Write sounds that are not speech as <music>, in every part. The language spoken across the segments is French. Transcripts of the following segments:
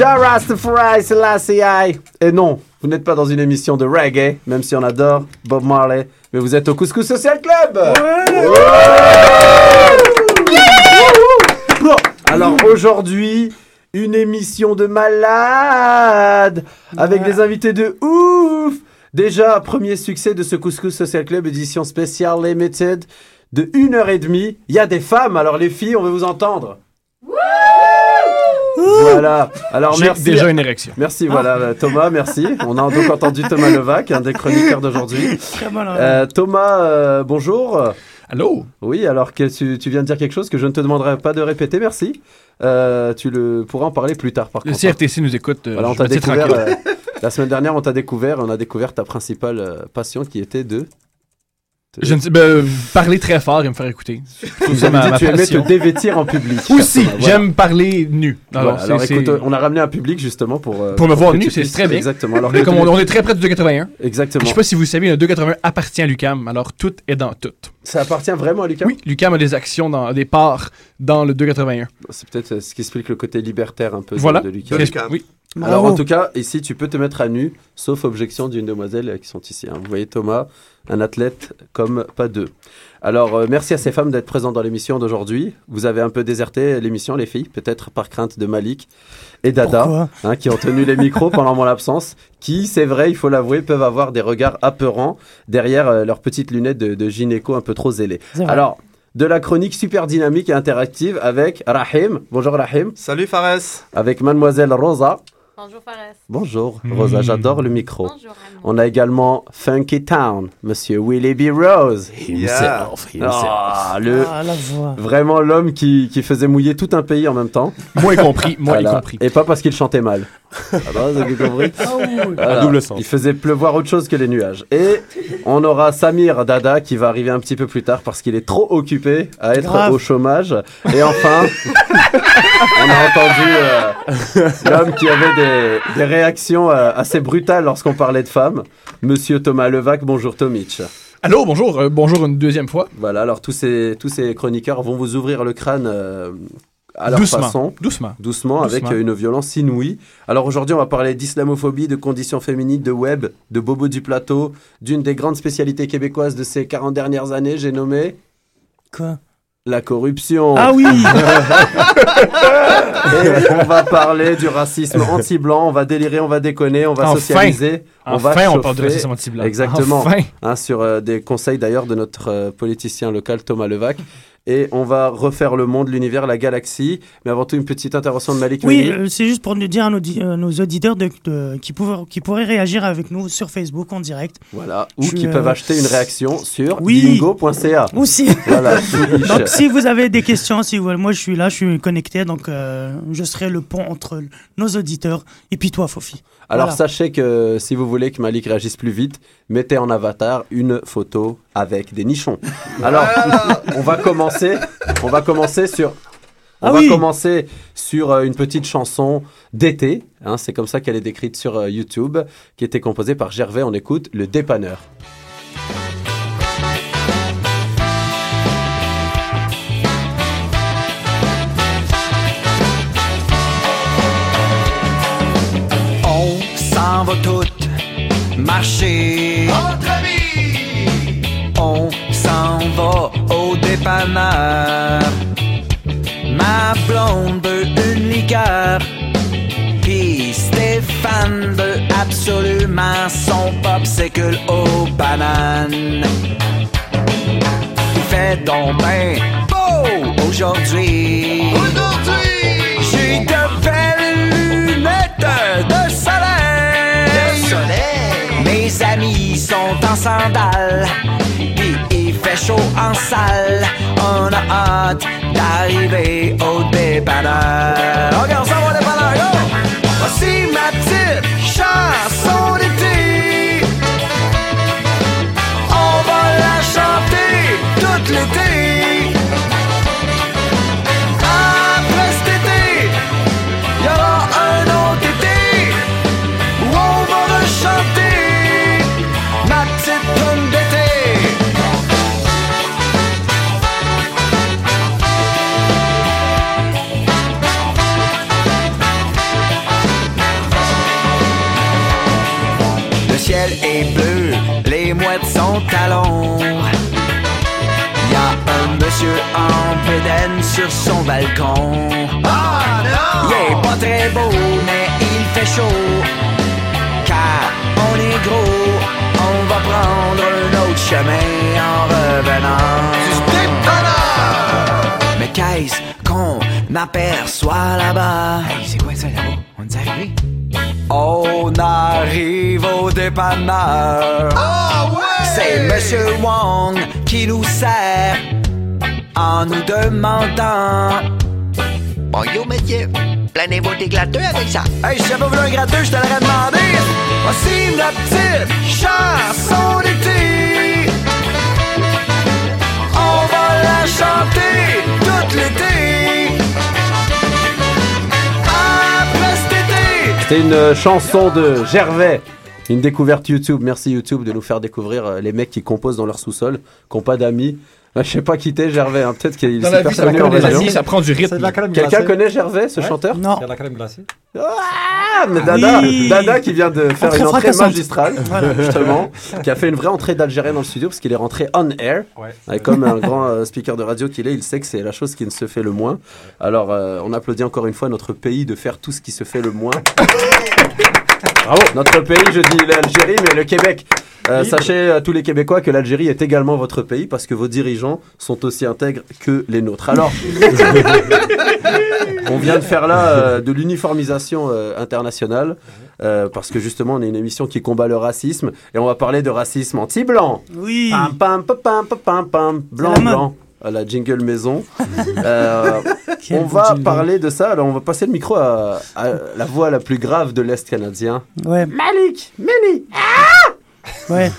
Ja Rastafari Selassie. Et non, vous n'êtes pas dans une émission de reggae, même si on adore Bob Marley, mais vous êtes au Couscous Social Club. Bon, Alors aujourd'hui, une émission de malade avec des invités de ouf. Déjà, premier succès de ce Couscous Social Club, édition spéciale limited de 1 heure et demie. Il y a des femmes, alors les filles, on veut vous entendre. Voilà. Alors J'ai merci. déjà une érection. Merci, voilà, euh, Thomas, merci. On a donc entendu Thomas Levac, un des chroniqueurs d'aujourd'hui. Euh, Thomas, euh, bonjour. Allô? Oui, alors que tu, tu viens de dire quelque chose que je ne te demanderai pas de répéter, merci. Euh, tu le pourras en parler plus tard, par Le contre. CRTC nous écoute. euh, Voilà, on t'a découvert. euh, la semaine dernière, on t'a découvert, on a découvert ta principale euh, passion qui était de. Je ne sais, ben, parler très fort et me faire écouter. Ça ma, ma tu aimais te dévêtir en public. Aussi, Voilà. j'aime parler nu. Voilà, Alors, écoute, on a ramené un public justement pour. euh, Pour me voir nu, c'est très bien. Exactement. Alors on, est que comme tu- on, on est très près du 281. Exactement. Je sais pas si vous savez, le 281 appartient à Lucam, alors tout est dans tout. Ça appartient vraiment à Lucas Oui, Lucam a des actions, dans, des parts dans le 281. C'est peut-être euh, ce qui explique le côté libertaire un peu de- Voilà. de, Lucas. Qu'est-ce- Oui. Alors en tout cas, ici tu peux te mettre à nu, sauf objection d'une demoiselle euh, qui sont ici. hein. Vous voyez Thomas, un athlète comme pas deux. Alors euh, merci à ces femmes d'être présentes dans l'émission d'aujourd'hui. Vous avez un peu déserté l'émission les filles, peut-être par crainte de Malik et Dada, hein, qui ont tenu les micros pendant mon absence, qui, c'est vrai, il faut l'avouer, peuvent avoir des regards apeurants derrière euh, leurs petites lunettes de, de gynéco un peu trop zélées. Alors, de la chronique super dynamique et interactive avec Rahim. Bonjour Rahim. Salut Fares. Avec Mademoiselle Rosa. Bonjour Fares. Bonjour. Rosa, j'adore le micro. Bonjour. On a également Funky Town, Monsieur Willie B. Rose. Yeah. Ah, le, Ah, la voix. vraiment l'homme qui, qui faisait mouiller tout un pays en même temps. Moi y compris, moi y compris. Et pas parce qu'il chantait mal. Alors, vous avez compris Voilà. À double sens. Il faisait pleuvoir autre chose que les nuages. Et on aura Samir Dada qui va arriver un petit peu plus tard parce qu'il est trop occupé à être Grave. au chômage. Et enfin, <laughs> on a entendu euh, l'homme qui avait des, des réactions euh, assez brutales lorsqu'on parlait de femmes. Monsieur Thomas Levac, bonjour Tomic. Allô, bonjour, euh, bonjour une deuxième fois. Voilà, alors tous ces, tous ces chroniqueurs vont vous ouvrir le crâne euh, à leur doucement, façon. doucement. Doucement, avec Doucement. euh, une violence inouïe. Alors aujourd'hui, on va parler d'islamophobie, de conditions féminines, de web, de Bobo du plateau, d'une des grandes spécialités québécoises de ces 40 dernières années, j'ai nommé Quoi? La corruption. Ah oui <laughs> Et on va parler du racisme anti-blanc, on va délirer, on va déconner, on va Enfin. socialiser, on va Enfin, on parle de chauffer. racisme anti-blanc. Exactement. Enfin. hein, sur euh, des conseils d'ailleurs de notre euh, politicien local Thomas Levac. Et on va refaire le monde, l'univers, la galaxie. Mais avant tout, une petite intervention de Malik Oui, euh, c'est juste pour nous dire à nos, euh, nos auditeurs de, de- qui, pourraient, qui pourraient réagir avec nous sur Facebook en direct. Voilà. Ou qui peuvent acheter une réaction sur Oui. bingo.ca. Aussi. Voilà. <laughs> Donc, si vous avez des questions, si vous- moi je suis là, je suis connecté, donc euh, je serai le pont entre nos auditeurs et puis toi, Fofi. Alors Voilà. sachez que si vous voulez que Malik réagisse plus vite, mettez en avatar une photo avec des nichons. <laughs> Alors, on va commencer. On va commencer sur. On Ah va oui. commencer sur euh, une petite chanson d'été. hein, c'est comme ça qu'elle est décrite sur euh, YouTube, qui était composée par Gervais. On écoute le dépanneur. S'en va toutes marcher. On s'en va au dépanneur. Ma blonde veut une liqueur. Puis Stéphane veut absolument son popsicle aux bananes. Il fait donc ben beau aujourd'hui. J'ai de belles lunettes de soleil. Mes amis sont en sandales. Puis il fait chaud en salle. On a hâte d'arriver au dépanneur. Ok, on s'en va au dépanneur, go! Voici ma sur son balcon. Il est pas très beau, mais il fait chaud. Car on est gros, on va prendre un autre chemin en revenant. Mais qu'est-ce qu'on aperçoit là-bas? Hey, c'est quoi ça là-bas? On est arrivé? On arrive au dépanneur. C'est Monsieur Wong qui nous sert en nous demandant. Bonjour, monsieur. Planez-vous des glatteux avec ça? Hey, si j'avais voulu un gratteux, je te l'aurais demandé. Voici la petite chanson d'été. On va la chanter tout l'été. Après cet été. C'était une euh, chanson de Gervais. Une découverte YouTube. Merci YouTube de nous faire découvrir euh, les mecs qui composent dans leur sous-sol, qui n'ont pas d'amis. Je sais pas qui t'es, Gervais. hein. Peut-être qu'il s'est va en région. ça prend du rythme. Quelqu'un connaît Gervais, ce Ouais. chanteur Non. Il y a de la crème glacée. Ah, mais Dada, Oui. Dada qui vient de faire Entrée une entrée fracassante. magistrale, <laughs> justement, qui a fait une vraie entrée d'Algérien dans le studio parce qu'il est rentré on air. Ouais. Et comme un grand euh, speaker de radio qu'il est, il sait que c'est la chose qui ne se fait le moins. Alors, euh, on applaudit encore une fois notre pays de faire tout ce qui se fait le moins. <laughs> Bravo. Notre pays, je dis l'Algérie, mais le Québec. Euh, sachez euh, tous les Québécois que l'Algérie est également votre pays parce que vos dirigeants sont aussi intègres que les nôtres. Alors, <laughs> on vient de faire là euh, de l'uniformisation euh, internationale euh, parce que justement on est une émission qui combat le racisme et on va parler de racisme anti-blanc. Oui. Pam, pam, pam, pam, pam, pam, pam. Blanc, blanc. À la jingle maison. <laughs> Euh, on va jingle. parler de ça. Alors, on va passer le micro à, à la voix la plus grave de l'Est canadien. Ouais. Malik, Méli. Ouais.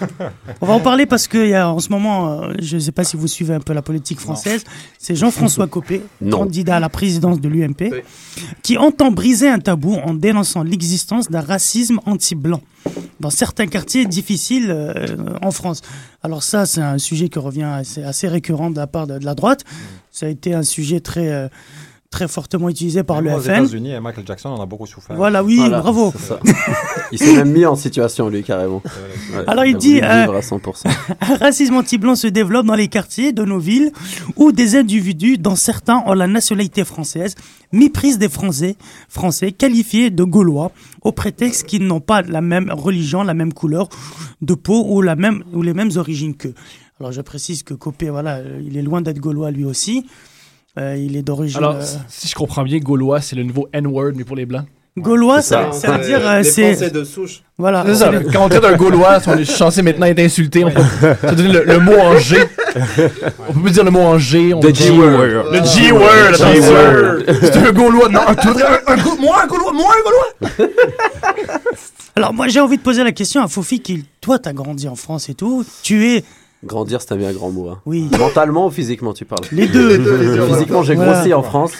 On va en parler parce qu'il y a en ce moment, euh, je ne sais pas si vous suivez un peu la politique française, c'est Jean-François <laughs> Copé, Non. candidat à la présidence de l'UMP, qui entend briser un tabou en dénonçant l'existence d'un racisme anti-blanc dans certains quartiers difficiles euh, en France. Alors ça, c'est un sujet qui revient assez, assez récurrent de la part de, de la droite. Ça a été un sujet très, euh, très fortement utilisé par Même le Aux FN. États-unis, et Michael Jackson en a beaucoup souffert. Voilà, oui, Voilà, bravo. <laughs> Il s'est même mis en situation, lui, carrément. Ouais, Alors, il dit, euh, vivre à 100%. <laughs> Un racisme anti-blanc se développe dans les quartiers de nos villes où des individus, dont certains ont la nationalité française, méprisent des Français, Français qualifiés de Gaulois au prétexte qu'ils n'ont pas la même religion, la même couleur de peau ou, la même, ou les mêmes origines qu'eux. Alors je précise que Copé, voilà, euh, il est loin d'être Gaulois lui aussi. Euh, il est d'origine Alors, euh, si je comprends bien, Gaulois, c'est le nouveau N-word, mais pour les Blancs. Gaulois, ça, ça. ça veut dire euh, c'est de souche. voilà. C'est ça. le- <laughs> Quand on traite un Gaulois, on est censé maintenant être insulté. On peut se donner le, le mot en G. On peut plus dire le mot en G. On The G-word. Le G-word. G-word. attention. C'est un Gaulois. Non, tu voudrais un, un Gau- moi un Gaulois, moi un Gaulois. Alors moi j'ai envie de poser la question à Fofi qui, toi t'as grandi en France et tout, tu es, Grandir, c'est un bien grand mot. hein. oui, Mentalement ou physiquement, tu parles? Les deux. <laughs> Physiquement, j'ai Voilà. grossi en France.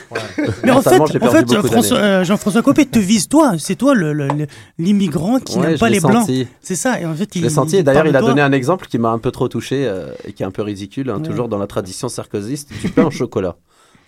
Mais en fait, en fait euh, Jean-François Copé te vise toi. C'est toi le- le- le- l'immigrant qui Ouais, n'aime pas les blancs. C'est ça. Et en fait, Je il, l'ai senti. Et il d'ailleurs, il a donné un exemple qui m'a un peu trop touché euh, et qui est un peu ridicule, hein, Ouais. toujours dans la tradition sarkozyste, du pain au chocolat.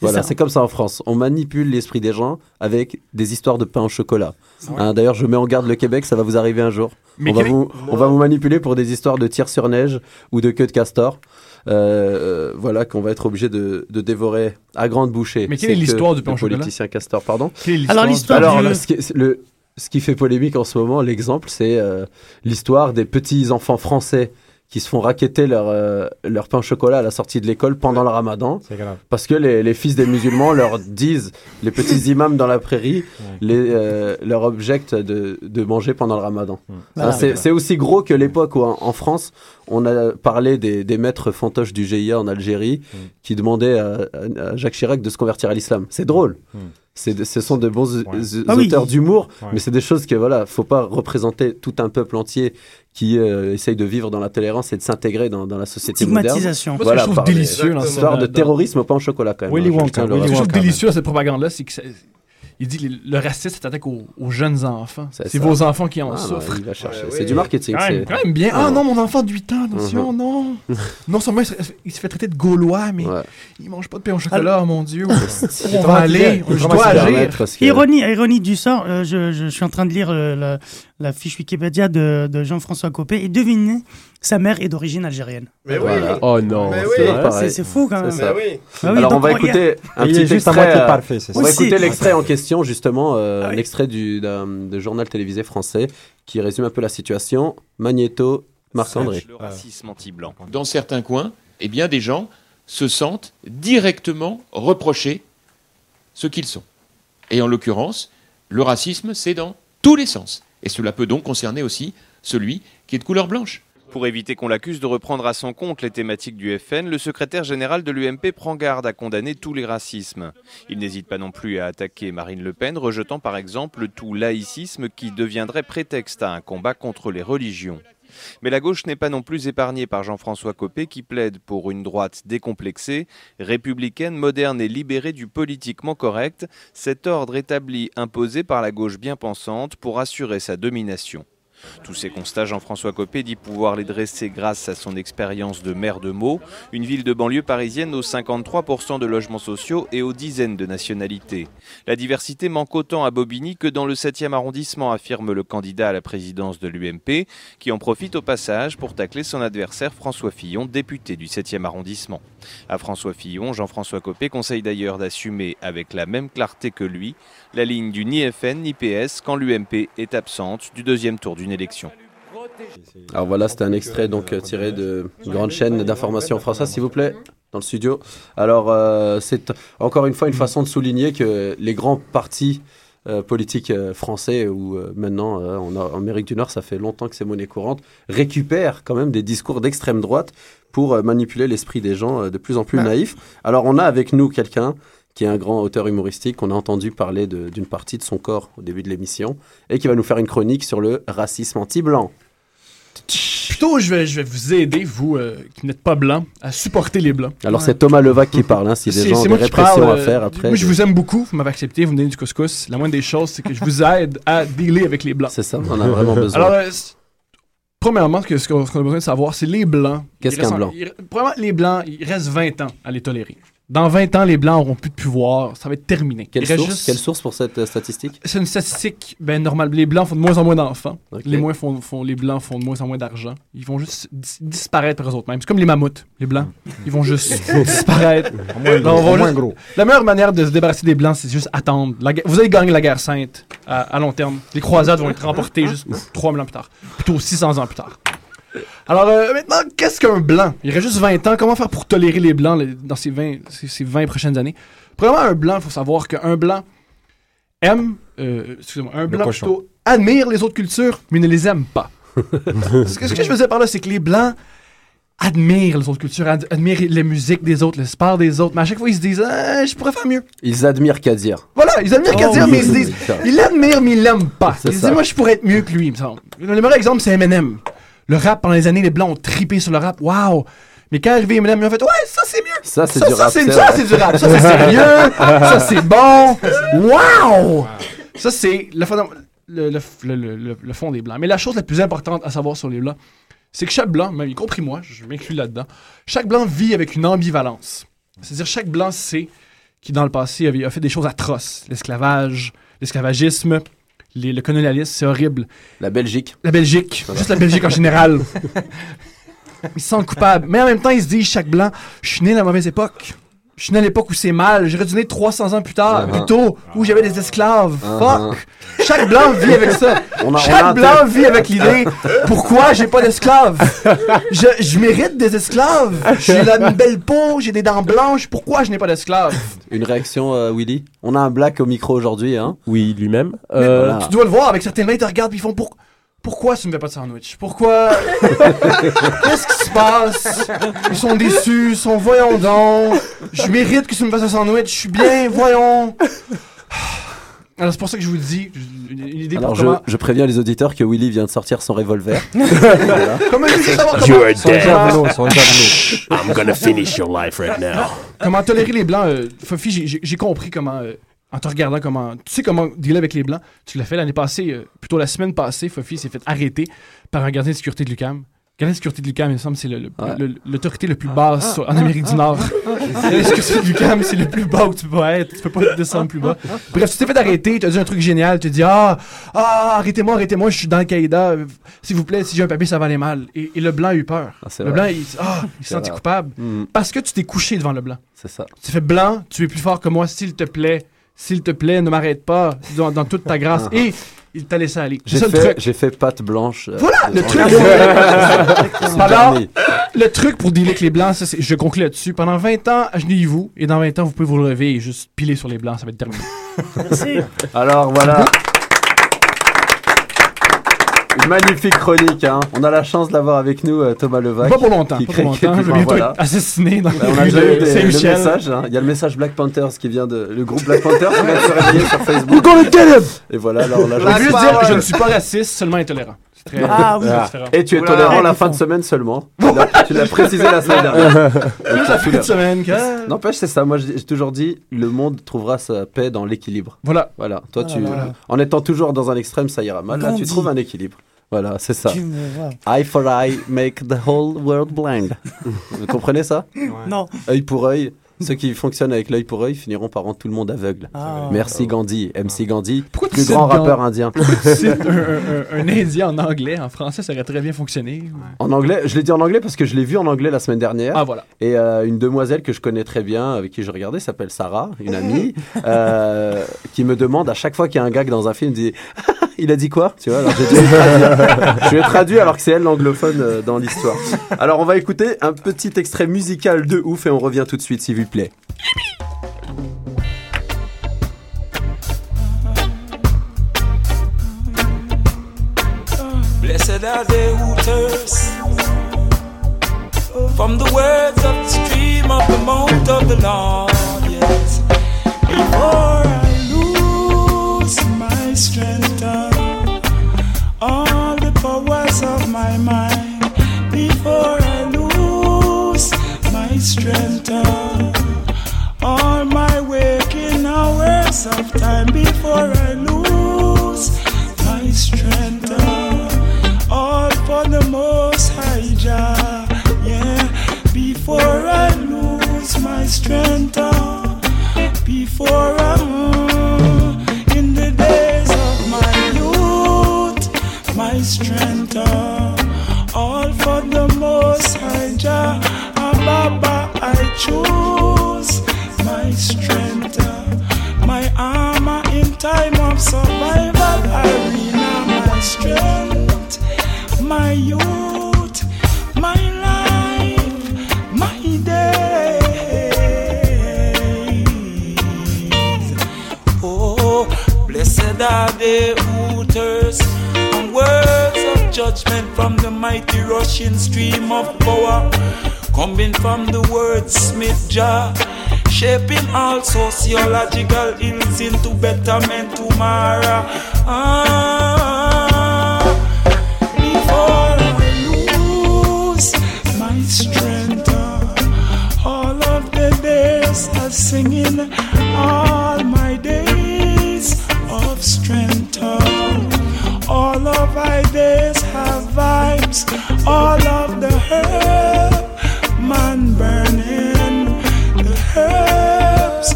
C'est Voilà, c'est comme ça en France. On manipule l'esprit des gens avec des histoires de pain au chocolat. Hein, D'ailleurs, je mets en garde le Québec, ça va vous arriver un jour. Mais on, va vous, on va vous manipuler pour des histoires de tir sur neige ou de queue de castor. Euh, euh, voilà, qu'on va être obligé de, de dévorer à grande bouchée. Mais quelle est l'histoire du pain de au chocolat politicien castor, pardon. Alors, l'histoire Alors, du- là, ce, qui, le, ce qui fait polémique en ce moment, l'exemple, c'est euh, l'histoire des petits enfants français qui se font raqueter leur, euh, leur pain au chocolat à la sortie de l'école pendant le ramadan, C'est grave. parce que les, les fils des musulmans leur disent, les petits imams dans la prairie, les, euh, leur objectent de, de manger pendant le ramadan. Voilà. Hein, c'est c'est aussi gros que l'époque où en, en France, on a parlé des, des maîtres fantoches du GIA en Algérie Mm. qui demandaient à, Jacques Chirac de se convertir à l'islam. C'est drôle. Mm. C'est de- ce sont de bons Ouais. Ah oui. auteurs d'humour, Ouais. mais c'est des choses que voilà, faut pas représenter tout un peuple entier qui euh, essaye de vivre dans la tolérance et de s'intégrer dans, dans la société moderne. Stigmatisation. Moi, ce Voilà, je trouve par les- délicieux dans cette- Histoire de terrorisme au pain au chocolat quand même. Willy hein, je Wonka, le Willy Wonka, délicieux cette propagande-là, c'est que ça- Il dit le, le racisme s'attaque aux, aux jeunes enfants. C'est vos enfants qui en Ah, non, souffrent. il va chercher. Ouais, c'est oui. du marketing. Quand même, c'est- quand même bien. Ah Ouais. non, mon enfant de 8 ans, attention, non. Non seulement il se, il se fait traiter de gaulois, mais Ouais. il mange pas de pain au chocolat, oh mon Dieu. <laughs> On va aller? Je dois agir. Que- Ironie, ironie du sort, euh, je, je suis en train de lire euh, la, la fiche Wikipédia de, de Jean-François Copé et devinez, sa mère est d'origine algérienne. Mais oui. Voilà. Oh non. C'est oui. fou quand même. Ça. Oui. Ah oui, Alors on va a- écouter un petit extrait. euh, parfait, On va écouter l'extrait en question, justement, euh, Ah oui. l'extrait du d'un de journal télévisé français qui résume un peu la situation. Magnéto, Marc-André. Le racisme anti-blanc. Dans certains coins, eh bien, des gens se sentent directement reprocher ce qu'ils sont. Et en l'occurrence, le racisme, c'est dans tous les sens. Et cela peut donc concerner aussi celui qui est de couleur blanche. Pour éviter qu'on l'accuse de reprendre à son compte les thématiques du FN, le secrétaire général de l'UMP prend garde à condamner tous les racismes. Il n'hésite pas non plus à attaquer Marine Le Pen, rejetant par exemple tout laïcisme qui deviendrait prétexte à un combat contre les religions. Mais la gauche n'est pas non plus épargnée par Jean-François Copé qui plaide pour une droite décomplexée, républicaine, moderne et libérée du politiquement correct, cet ordre établi imposé par la gauche bien pensante pour assurer sa domination. Tous ces constats, Jean-François Copé dit pouvoir les dresser grâce à son expérience de maire de Meaux, une ville de banlieue parisienne aux 53% de logements sociaux et aux dizaines de nationalités. La diversité manque autant à Bobigny que dans le 7e arrondissement, affirme le candidat à la présidence de l'UMP, qui en profite au passage pour tacler son adversaire François Fillon, député du 7e arrondissement. À François Fillon, Jean-François Copé conseille d'ailleurs d'assumer avec la même clarté que lui la ligne du ni FN ni PS quand l'UMP est absente du deuxième tour d'une élection. Alors voilà, c'était un extrait donc euh, tiré de grande chaîne d'information française, s'il vous plaît, dans le studio. Alors euh, c'est encore une fois une façon de souligner que les grands partis euh, politiques euh, français ou euh, maintenant euh, en, en Amérique du Nord, ça fait longtemps que c'est monnaie courante, récupèrent quand même des discours d'extrême droite pour euh, manipuler l'esprit des gens euh, de plus en plus Bah. naïfs. Alors on a avec nous quelqu'un qui est un grand auteur humoristique, qu'on a entendu parler d'une partie de son corps au début de l'émission, et qui va nous faire une chronique sur le racisme anti-blanc. Plutôt, je vais, je vais vous aider, vous euh, qui n'êtes pas blanc, à supporter les blancs. Alors c'est Thomas Levac qui parle, hein, si des gens ont des répressions parle, à euh, faire après. Moi, je vous aime beaucoup, vous m'avez accepté, vous me donnez du couscous. La moindre des choses, c'est que je vous aide à dealer avec les blancs. C'est ça, on a vraiment besoin. Alors, euh, premièrement, ce qu'on a besoin de savoir, c'est les blancs. Qu'est-ce qu'un blanc? Premièrement, les blancs, il reste 20 ans à les tolérer. Dans 20 ans, les blancs auront plus de pouvoir, ça va être terminé. Quelle source, juste- quelle source pour cette euh, statistique? C'est une statistique, ben normal. Les blancs font de moins en moins d'enfants. Les, moins font, font- les blancs font de moins en moins d'argent. Ils vont juste dis- disparaître par eux autres mêmes. C'est comme les mammouths, les blancs. Ils vont juste <laughs> disparaître. Moins gros. moins juste- gros. La meilleure manière de se débarrasser des blancs, c'est juste attendre. La guerre- Vous allez gagner la guerre sainte à, à long terme. Les croisades vont être remportées juste 3000 ans plus tard. Plutôt 600 ans plus tard. Alors euh, maintenant, qu'est-ce qu'un blanc? Il reste juste 20 ans. Comment faire pour tolérer les blancs les- dans ces 20, ces, ces 20 prochaines années? Premièrement, un blanc, il faut savoir qu'un blanc aime, euh, excusez-moi, un blanc plutôt admire les autres cultures, mais ne les aime pas. <laughs> ce que ce que je faisais par là, c'est que les blancs admirent les autres cultures, ad- admirent les musiques des autres, le sport des autres, mais à chaque fois ils se disent Ah, je pourrais faire mieux. Ils admirent Kadir. Voilà, ils admirent Kadir, oui, mais ils se disent oui. ils l'admirent, mais ils l'aiment pas. Ils se disent Moi, je pourrais être mieux que lui. il me semble. Le meilleur exemple, c'est Eminem. Le rap, pendant les années, les blancs ont tripé sur le rap. Waouh! Mais quand est arrivé Eminem, ils ont fait Ouais, ça c'est mieux. Ça, c'est du ça, rap. ça, c'est du rap. Ça, c'est sérieux. <laughs> ça, c'est bon. Waouh! Ça, c'est le, fond des Blancs. Mais la chose la plus importante à savoir sur les Blancs, c'est que chaque Blanc, même y compris moi, je m'inclus là-dedans, chaque Blanc vit avec une ambivalence. C'est-à-dire, chaque Blanc sait qui, dans le passé, a fait des choses atroces. L'esclavage, l'esclavagisme, les- le colonialisme, c'est horrible. La Belgique. La Belgique, juste la Belgique en général. <laughs> Ils se sentent coupables. Mais en même temps, ils se disent, chaque blanc, je suis né dans la mauvaise époque. Je suis né à l'époque où c'est mal. J'aurais dû naître 300 ans plus tard, Uh-huh. plus tôt, où j'avais des esclaves. Uh-huh. Fuck! Chaque blanc vit avec ça. On a- on a Chaque blanc vit avec l'idée pourquoi j'ai pas d'esclaves? Je, je mérite des esclaves. J'ai la une belle peau, j'ai des dents blanches. Pourquoi je n'ai pas d'esclaves? Une réaction, euh, Willy? On a un black au micro aujourd'hui, hein Oui, lui-même. Euh, voilà. Tu dois le voir avec certains mains, ils te regardent ils font pour... Pourquoi tu ne fais pas de sandwich? Pourquoi? <laughs> Qu'est-ce qui se passe? Ils sont déçus, ils sont voyons donc. Je mérite que tu me fasses un sandwich, je suis bien, voyons. Alors c'est pour ça que je vous le dis, une, idée Alors pour je, comment... je préviens les auditeurs que Willy vient de sortir son revolver. Comment, You're comment, Son dead. javelot, son javelot. I'm gonna finish your life right now. comment tolérer les blancs. euh, Fofi, j'ai compris comment... euh, en te regardant comment. Tu sais comment dealer avec les blancs. Tu l'as fait l'année passée, euh, plutôt la semaine passée, Fofi s'est fait arrêter par un gardien de sécurité de l'UCAM. Gardien de sécurité de l'UCAM, il me semble, c'est le- le- le- l'autorité le plus basse sur- en Amérique du Nord. <laughs> Gardien de sécurité de l'UCAM, c'est le plus bas où tu peux être. Tu peux pas descendre plus bas. Bref, tu t'es fait arrêter, tu as dit un truc génial. Tu as dit Ah, ah arrêtez-moi, arrêtez-moi, je suis dans Al-Qaïda. euh, S'il vous plaît, si j'ai un papier, ça va aller mal. Et, et le blanc a eu peur. Ah, le vrai. blanc, il, ah, il s'est senti coupable. Hmm, Parce que tu t'es couché devant le blanc. c'est ça. Tu fais blanc, tu es plus fort que moi, s'il te plaît. S'il te plaît, ne m'arrête pas dans, dans toute ta grâce. Et il t'a laissé aller. J'ai fait, truc. j'ai fait patte blanche. euh, Voilà, le truc. <laughs> Alors, le truc pour dealer avec les blancs, ça, c'est- je conclue là-dessus. Pendant 20 ans, agenouillez-vous. Et dans 20 ans, vous pouvez vous lever et juste piler sur les blancs. Ça va être terminé. Merci. Alors voilà. Une magnifique chronique. Hein. On a la chance de l'avoir avec nous, euh, Thomas Levac. Pas pour longtemps. qui Pas crée- pour qui- longtemps. Je vais bientôt voilà. être assassiné dans Bah, on a déjà eu de des- le message. hein. Il y a le message Black Panthers qui vient de. Le groupe Black Panthers qui vient de se réveiller sur Facebook. Et voilà, alors là, Je dire je ne suis pas raciste, seulement intolérant. Très Ah oui. Ah. Et tu es Oula. tolérant la fin de semaine seulement. Tu l'as- Tu l'as précisé la semaine dernière. <laughs> Fait Fin de semaine. N'empêche, c'est ça. Moi, j'ai toujours dit, le monde trouvera sa paix dans l'équilibre. Voilà. Voilà. Toi, tu, Voilà. en étant toujours dans un extrême, ça ira mal. Là, tu trouves un équilibre. Voilà, c'est ça. Eye for eye, make the whole world blind. <laughs> Vous comprenez ça? Non. Œil pour œil. Ceux qui fonctionnent avec l'œil pour œil finiront par rendre tout le monde aveugle. Ah. Merci Gandhi, MC Gandhi, Pourquoi plus grand rappeur indien. C'est un, un- un <laughs> indien en anglais? En français, ça aurait très bien fonctionné. En anglais, je l'ai dit en anglais parce que je l'ai vu en anglais la semaine dernière. Ah, voilà. Et euh, une demoiselle que je connais très bien, avec qui je regardais, s'appelle Sarah, une amie, <laughs> euh, qui me demande à chaque fois qu'il y a un gag dans un film, dit <laughs> Il a dit quoi? Tu vois, alors. Je lui ai traduit alors que c'est elle l'anglophone euh, dans l'histoire. Alors on va écouter un petit extrait musical de ouf et on revient tout de suite, s'il vous plaît. Blessed are the hooters from the words of the stream of the mouth of the Lord. Yes, before mighty rushing stream of power coming from the wordsmith jar. Shaping all sociological ills into betterment tomorrow. Ah,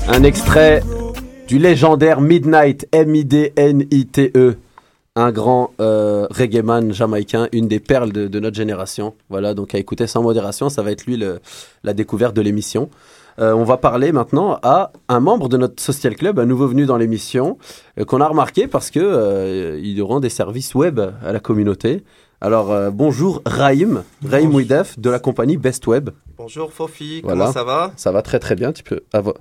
Un extrait du légendaire Midnight, M-I-D-N-I-T-E. Un grand euh, reggae man jamaïcain, une des perles de, de notre génération. Voilà, donc à écouter sans modération, ça va être lui le- la découverte de l'émission. Euh, on va parler maintenant à un membre de notre social club, un nouveau venu dans l'émission, euh, qu'on a remarqué parce que euh, il rend des services web à la communauté. Alors bonjour Raïm, Raïm Ouidef de la compagnie Best Web. Bonjour Fofi, Voilà. comment ça va? Ça va très très bien. Tu peux avoir...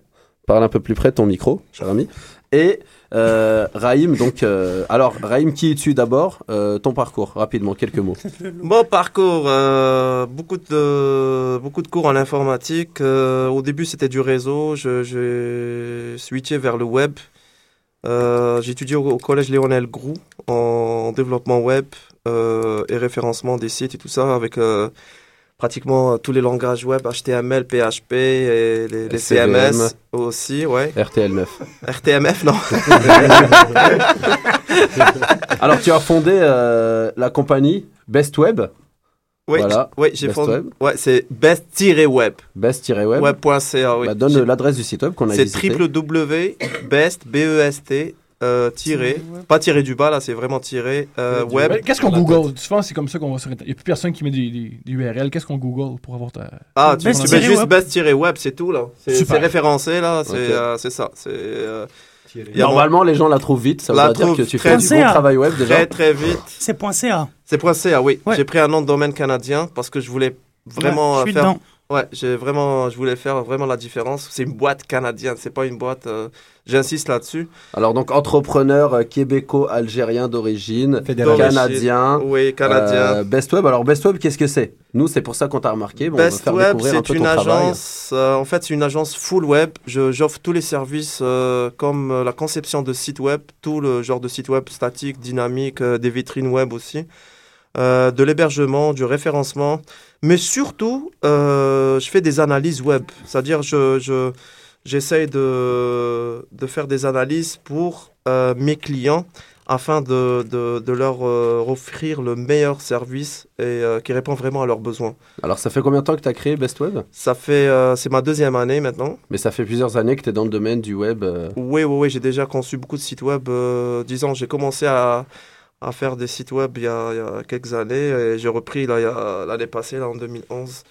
parler un peu plus près de ton micro, cher ami. Et euh, Raïm, donc, euh, alors Raïm, qui es-tu d'abord Euh, Ton parcours, rapidement, quelques mots. <laughs> Bon parcours, euh, beaucoup de beaucoup de cours en informatique. Euh, au début c'était du réseau, je j'ai switché vers le web. J'ai étudié au, collège Léonel Groux en développement web et référencement des sites et tout ça avec pratiquement tous les langages web, HTML, PHP et les. CMS aussi, ouais. RTL9. RTMF, non. <laughs> Alors, tu as fondé euh, la compagnie Best Web. Oui, Voilà. oui j'ai Best fondé. Web. Ouais, c'est best-web. Best-web. Web.ca, oui. Bah, donne l'adresse du site web qu'on a C'est visité. www.best, B-E-S-T, euh, tiré, pas tiré du bas là, c'est vraiment tiré, euh, web. Mais Qu'est-ce qu'on Google? Souvent, c'est comme ça qu'on va sur Internet. Il n'y a plus personne qui met des, des- des URL. Qu'est-ce qu'on Google pour avoir ta. Ah, tu, tu mets juste web. best-web, c'est tout là. C'est référencé là, c'est Ok. euh, c'est ça. C'est, euh, Normalement, les gens la trouvent vite. Ça La veut dire trouvent que tu très fais du bon travail web déjà. très très vite. C'est point .ca. C'est point .ca, oui. Ouais. J'ai pris un nom de domaine canadien parce que je voulais vraiment Ouais, je euh, faire. Ouais, j'ai vraiment, je voulais faire vraiment la différence. C'est une boîte canadienne, c'est pas une boîte. J'insiste là-dessus. Alors, donc, entrepreneur euh, québéco-algérien d'origine, Fédéral. canadien. Oui, canadien. Euh, Best Web. Alors, Best Web, qu'est-ce que c'est? Nous, c'est pour ça qu'on t'a remarqué. Bon, on va Best faire Web, découvrir un c'est peu une ton travail. agence. euh, en fait, c'est une agence full web. Je- J'offre tous les services euh, comme euh, la conception de sites web, tout le genre de site web statique, dynamique, euh, des vitrines web aussi, euh, de l'hébergement, du référencement, mais surtout, euh, je fais des analyses web. C'est-à-dire, je, je j'essaye de de faire des analyses pour euh, mes clients afin de, de, de leur euh, offrir le meilleur service et euh, qui répond vraiment à leurs besoins. Alors, ça fait combien de temps que tu as créé Best Web? Ça fait, c'est ma deuxième année maintenant. Mais ça fait plusieurs années que tu es dans le domaine du web. Oui, oui, oui, j'ai déjà conçu beaucoup de sites web. Disons, j'ai commencé à, à faire des sites web il y a, il y a quelques années et j'ai repris l'année passée, là, en 2011.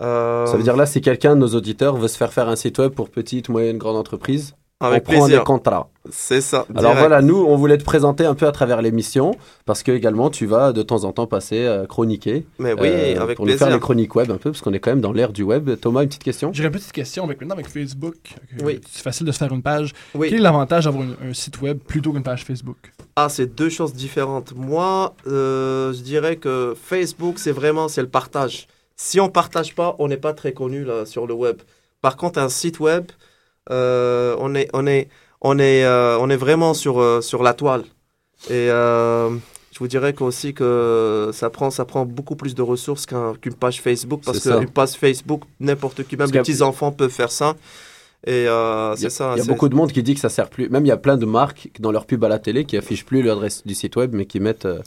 Euh, Ça veut dire là, si quelqu'un de nos auditeurs veut se faire faire un site web pour petite, moyenne, grande entreprise, avec on prend des contrats. C'est ça. Alors direct. voilà, nous, on voulait te présenter un peu à travers l'émission, parce que également, tu vas de temps en temps passer euh, chroniquer. Mais oui, euh, avec pour plaisir. faire les chroniques web un peu, parce qu'on est quand même dans l'ère du web. Thomas, une petite question? J'ai une petite question. Avec, maintenant, avec Facebook, que Oui. c'est facile de se faire une page. Oui. Quel est l'avantage d'avoir un, un site web plutôt qu'une page Facebook? Ah, c'est deux choses différentes. Moi, euh, je dirais que Facebook, c'est vraiment c'est le partage. Si on partage pas, on n'est pas très connu là sur le web. Par contre, un site web, euh, on est on est on est euh, on est vraiment sur euh, sur la toile. Et je vous dirais aussi que ça prend ça prend beaucoup plus de ressources qu'un- qu'une page Facebook parce qu'une page Facebook, n'importe qui, même les petits enfants peuvent faire ça. Et euh, Il y a, c'est ça. il y a c'est- beaucoup de monde qui dit que ça sert plus. Même il y a plein de marques dans leur pub à la télé qui affichent plus l'adresse du site web, mais qui mettent euh,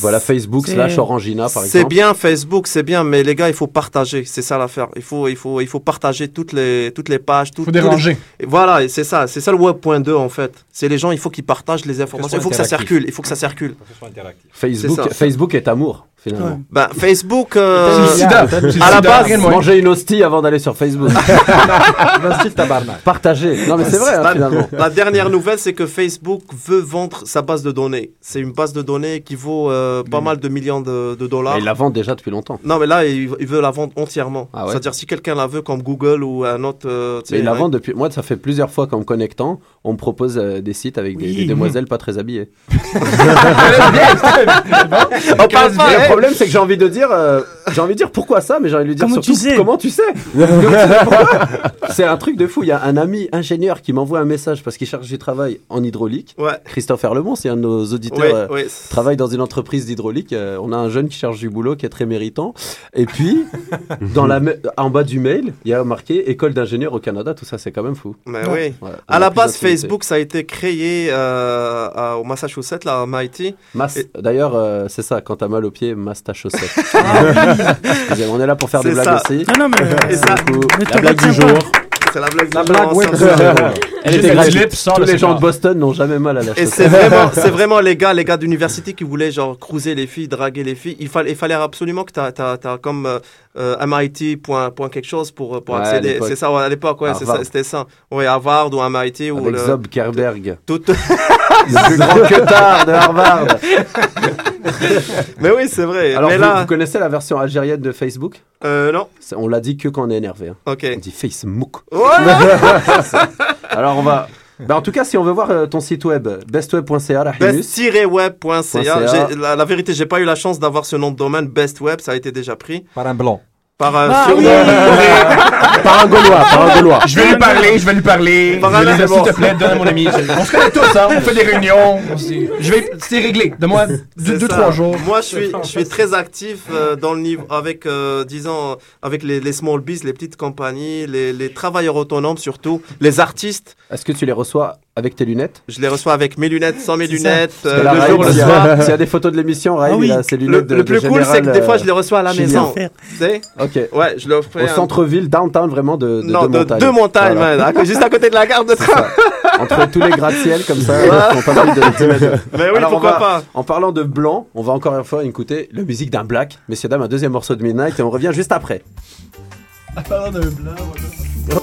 voilà Facebook C'est- slash Orangina par C'est exemple. bien Facebook, c'est bien, mais les gars, il faut partager. C'est ça l'affaire. Il faut, il faut, il faut partager toutes les, toutes les pages. Il Tout, faut les- déranger. Et Voilà, c'est ça. C'est ça le web.2 en fait. C'est les gens, il faut qu'ils partagent les informations. Il faut que ça circule. Il faut que ça circule. Pour que ce soit interactif. Facebook, C'est. Facebook est amour finalement. Ouais. Ben, Facebook, euh, sida. À la base. Manger une hostie avant d'aller sur Facebook. <laughs> Partager. Non mais c'est vrai hein, la, finalement. la dernière nouvelle, c'est que Facebook veut vendre sa base de données. C'est une base de données qui vaut euh, pas mal de millions de, de dollars. Mais ils la vendent déjà depuis longtemps. Non, mais là, il, il veut la vendre entièrement. Ah ouais C'est-à-dire, si quelqu'un la veut comme Google ou un autre. euh, Mais ils la vendent depuis. Moi, ça fait plusieurs fois qu'en me connectant, on me propose euh, des sites avec des, Oui. des demoiselles pas très habillées. <laughs> <laughs> On parle pas, problème, c'est que j'ai envie de dire, euh, j'ai envie de dire pourquoi ça, mais j'ai envie de lui dire Comment surtout tu sais comment tu sais. <laughs> <laughs> C'est un truc de fou. Il y a un ami ingénieur qui m'envoie un message parce qu'il cherche du travail en hydraulique. Ouais, Christophe Herlemont, c'est un de nos auditeurs. ouais, euh, ouais. travaille dans une entreprise d'hydraulique. euh, on a un jeune qui cherche du boulot qui est très méritant. Et puis, <laughs> dans la, en bas du mail, il y a marqué école d'ingénieur au Canada. Tout ça, c'est quand même fou. Mais oui. À la base. Facebook, ça a été créé euh, au Massachusetts, là, à MIT. Mas- Et- D'ailleurs, euh, c'est ça, quand t'as mal au pied, chaussette. <laughs> Excusez-moi, on est là pour faire des blagues ça. aussi. Non, non, mais. Et ça, Du coup, mais te La blague du jour. c'est la blague La du blague jour, web. ça. Elle était gratuite. Tous les gens de Boston n'ont jamais mal à la Et chaussette. c'est <laughs> vraiment, c'est vraiment les gars, les gars d'université qui voulaient genre cruiser les filles, draguer les filles. Il fallait, il fallait absolument que t'as, t'as, t'as comme euh, euh, MIT point, point quelque chose pour, Ouais, accéder. C'est ça, ouais, à l'époque, ouais, c'était ça. Oui, Harvard ou MIT ou Avec le, Zob Kerberg, tout. <laughs> le plus grand <laughs> queutard de Harvard. Mais oui, c'est vrai. Alors, Mais vous, là, vous connaissez la version algérienne de Facebook? Euh, non. On l'a dit que quand on est énervé. hein. Ok. On dit Facebook. Voilà. <laughs> Alors, on va. Ben, en tout cas, si on veut voir euh, ton site web, bestweb.ca, Rahinus. Best-web.ca. La, la vérité, j'ai pas eu la chance d'avoir ce nom de domaine Best Web, ça a été déjà pris. Par un blanc. Par un Ah surnom. oui. <laughs> Par un Gaulois, par un <laughs> Gaulois. Je vais lui parler, je vais lui parler. Par un- s'il bon. te plaît, donne à mon ami. <laughs> On se connaît tous, hein. On fait des réunions. on Je vais, c'est réglé. Donne-moi deux, deux, trois jours. Moi, je suis, je suis très actif euh, dans le niveau avec, euh, disons, avec les, les small biz, les petites compagnies, les, les travailleurs autonomes surtout, les artistes. Est-ce que tu les reçois avec tes lunettes Je les reçois avec mes lunettes, sans mes C'est lunettes, euh, là, le jour, le s'il y a- soir. S'il y a des photos de l'émission, Raïm, Ah oui. il a ses Le, lunettes de le plus de cool, c'est que des fois, je les reçois à la maison. Faire. Tu sais Ok. Ouais, je fais Au un- centre-ville, downtown, vraiment de, de Non, deux de montagnes. deux montagnes, Voilà. man, à- juste à côté de la gare de train. <laughs> Entre tous les gratte-ciel comme ça, ils font pas plus de 10 mètres. <laughs> Mais oui, Alors, on pourquoi va- pas En parlant de blanc, on va encore une fois écouter la musique d'un black. Messieurs, dames, un deuxième morceau de Midnight et on revient juste après. En parlant d'un blanc, voilà.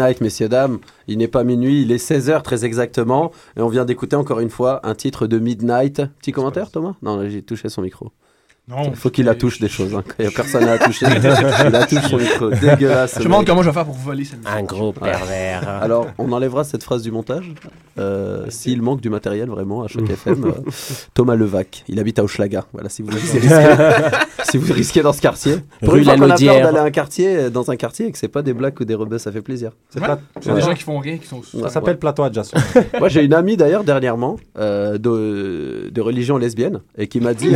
Midnight, messieurs, dames. Il n'est pas minuit, il est 16h très exactement. Et on vient d'écouter encore une fois un titre de Midnight. Petit commentaire, Thomas? Non, j'ai touché son micro. Non. Il faut qu'il la touche des choses. hein. Il n'y a personne à la toucher, <laughs> il la touche son micro. Dégueulasse. Je me demande comment je vais faire pour voler cette. Un gros pervers. Alors, on enlèvera cette phrase du montage. Euh, S'il manque du matériel vraiment à chaque FM, euh, <laughs> Thomas Levac, il habite à Hochelaga. Voilà, si vous risquez, <laughs> si vous risquez dans ce quartier. Pour Rue une fois qu'on a peur d'aller un quartier, euh, dans un quartier et que c'est pas des blagues ou des rebeux, ça fait plaisir. C'est Ouais. plat- C'est des gens qui font rien, qui sont. Ouais. Ça s'appelle plateau adjacent. Moi, j'ai une amie d'ailleurs dernièrement euh, de, de religion lesbienne et qui m'a dit.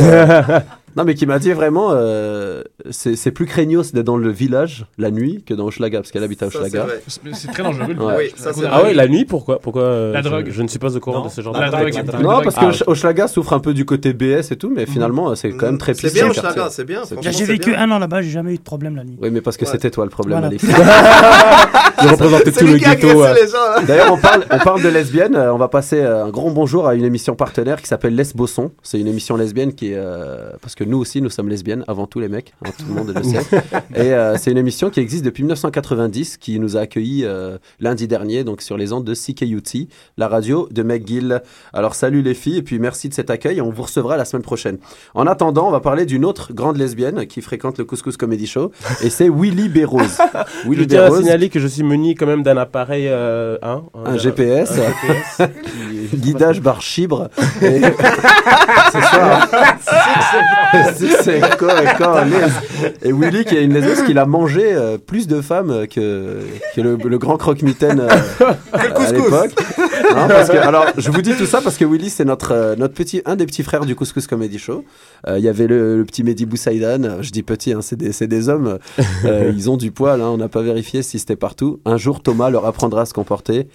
Non, mais qui m'a dit vraiment, euh, c'est c'est plus craignos d'être dans le village la nuit que dans Hochelaga parce qu'elle habite à c'est Hochelaga. C'est c'est très dangereux. le Ouais. Oui, ça, c'est Ah ouais, la nuit, pourquoi Pourquoi euh, La je- drogue. Je, ne suis pas au courant Non. de ce genre La de drogue, Non, parce Ah, que Hochelaga souffre un peu du côté BS et tout, mais finalement, c'est quand même très C'est pissé, bien, le quartier. Hochelaga, c'est bien. C'est- J'ai c'est vécu bien. un an là-bas, j'ai jamais eu de problème la nuit. Oui, mais parce que Ouais. c'était toi le problème, Voilà. Alex. <laughs> Il représentait C'est tout le ghetto. euh. là. D'ailleurs, on parle, on parle de lesbiennes. euh, On va passer euh, un grand bonjour à une émission partenaire qui s'appelle Les Bossons. C'est une émission lesbienne qui est. euh, parce que nous aussi, nous sommes lesbiennes, avant tout les mecs. Hein, tout le monde le sait. Et euh, c'est une émission qui existe depuis 1990, qui nous a accueillis euh, lundi dernier, donc sur les ondes de CKUT, la radio de McGill. Alors, salut les filles, et puis merci de cet accueil. On vous recevra la semaine prochaine. En attendant, on va parler d'une autre grande lesbienne qui fréquente le Couscous Comedy Show, et c'est Willy Berrose. Je Willy tiens à signaler que je suis muni quand même d'un appareil, euh, hein, un euh, GPS. un GPS qui guidage bar chibre. Et- c'est ça. C'est quoi, quoi, Et Willy, qui est une lesbeuse, qu'il a mangé euh, plus de femmes que, que le, le grand croque-mitaine euh, <laughs> à l'époque. Hein, parce que- alors, je vous dis tout ça parce que Willy, c'est notre, euh, notre petit, un des petits frères du Couscous Comedy Show. Euh, Il y avait le, le petit Mehdi Boussaïdan. euh, Je dis petit, hein, c'est des, c'est des hommes. Euh, ils ont du poil. hein, on n'a pas vérifié si c'était partout. Un jour, Thomas leur apprendra à se comporter,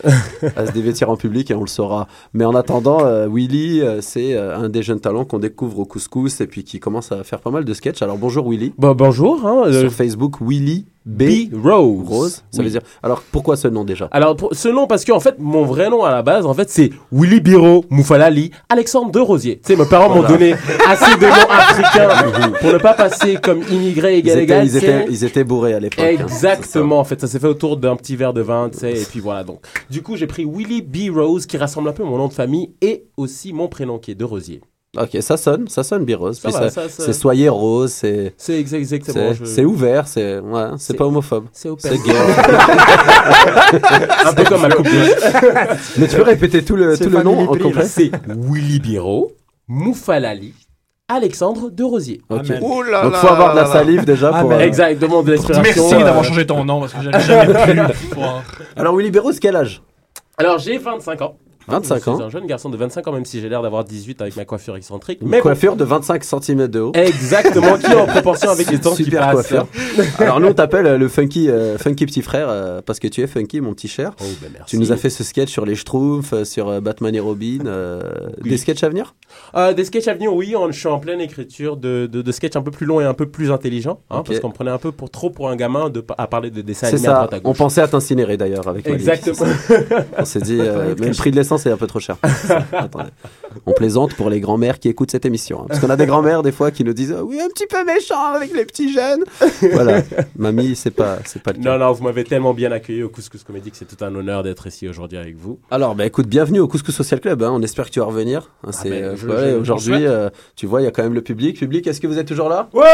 à se dévêtir en public et on le saura. Mais en attendant, euh, Willy, euh, c'est euh, un des jeunes talents qu'on découvre au Couscous et puis qui commence à faire pas mal de sketchs. Alors bonjour Willy. Bon, bonjour. Hein, euh, Sur Facebook, Willy B. Rose. Rose. Ça Oui. veut dire. Alors pourquoi ce nom déjà? Alors, pour- ce nom, parce qu'en fait, mon vrai nom à la base, en fait, c'est Willy Biro Moufalali Alexandre de Rosier. Tu sais, mes parents m'ont donné assez de noms <laughs> africains pour ne pas passer comme immigré ils égal étaient, égal. ils, étaient, ils étaient bourrés à l'époque. hein, Exactement, en fait, ça s'est fait autour d'un petit verre de vin, tu sais, et puis voilà. Donc, du coup, j'ai pris Willy B. Rose, qui rassemble un peu mon nom de famille et aussi mon prénom, qui est de Rosier. Ok, ça sonne, ça sonne bien rose. Ça Puis va, ça- ça- ça- C'est soyez rose, c'est. C'est ex- exactement. C'est je- ouvert, c'est ouais, c'est C'est- pas homophobe. C'est open. C'est gay. <laughs> un peu comme ma coupe <laughs> Mais tu peux répéter tout le, tout le nom en complet. C'est Willy Biro Moufalali Alexandre de Rosier. Ok. Ouh Oh là Donc faut avoir de la salive déjà pour. Euh, Exactement, de l'inspiration. Merci euh, d'avoir changé ton nom parce que j'allais jamais <laughs> pu pouvoir. Alors Willy Béros, quel âge? Alors, j'ai 25 ans. 25 Je suis ans. un jeune garçon de 25 ans, même si j'ai l'air d'avoir 18 avec ma coiffure excentrique. Une Mais bon. coiffure de 25 cm de haut. Exactement, qui est en proportion avec <laughs> les temps qui Super passent. coiffure. Alors nous on t'appelle euh, le funky, euh, funky petit frère euh, parce que tu es funky mon petit cher. Oh, ben merci. Tu nous as fait ce sketch sur les Schtroumpfs, sur euh, Batman et Robin. euh, Oui. Des sketchs à venir? Euh, des sketchs à venir, oui, on- je suis en pleine écriture de, de, de sketchs un peu plus longs et un peu plus intelligents, hein, parce qu'on prenait un peu pour trop pour un gamin de, à parler de dessins animés à ça. droite à On pensait à t'incinérer d'ailleurs avec Malik. Exactement. On s'est dit, euh, mais le prix de l'essence est un peu trop cher. <laughs> Attendez. On plaisante pour les grands-mères qui écoutent cette émission. hein. Parce qu'on a des grands-mères des fois qui nous disent, Ah oui, un petit peu méchant avec les petits jeunes. voilà. Mamie, c'est pas, c'est pas le cas. Non, non, vous m'avez tellement bien accueilli au Couscous Comédie que c'est tout un honneur d'être ici aujourd'hui avec vous. Alors, bah, écoute, bienvenue au Couscous Social Club. hein. On espère que tu vas revenir. Hein, c'est, ben, euh, je- ouais, je- aujourd'hui, euh, tu vois, il y a quand même le public. Public, est-ce que vous êtes toujours là? Ouais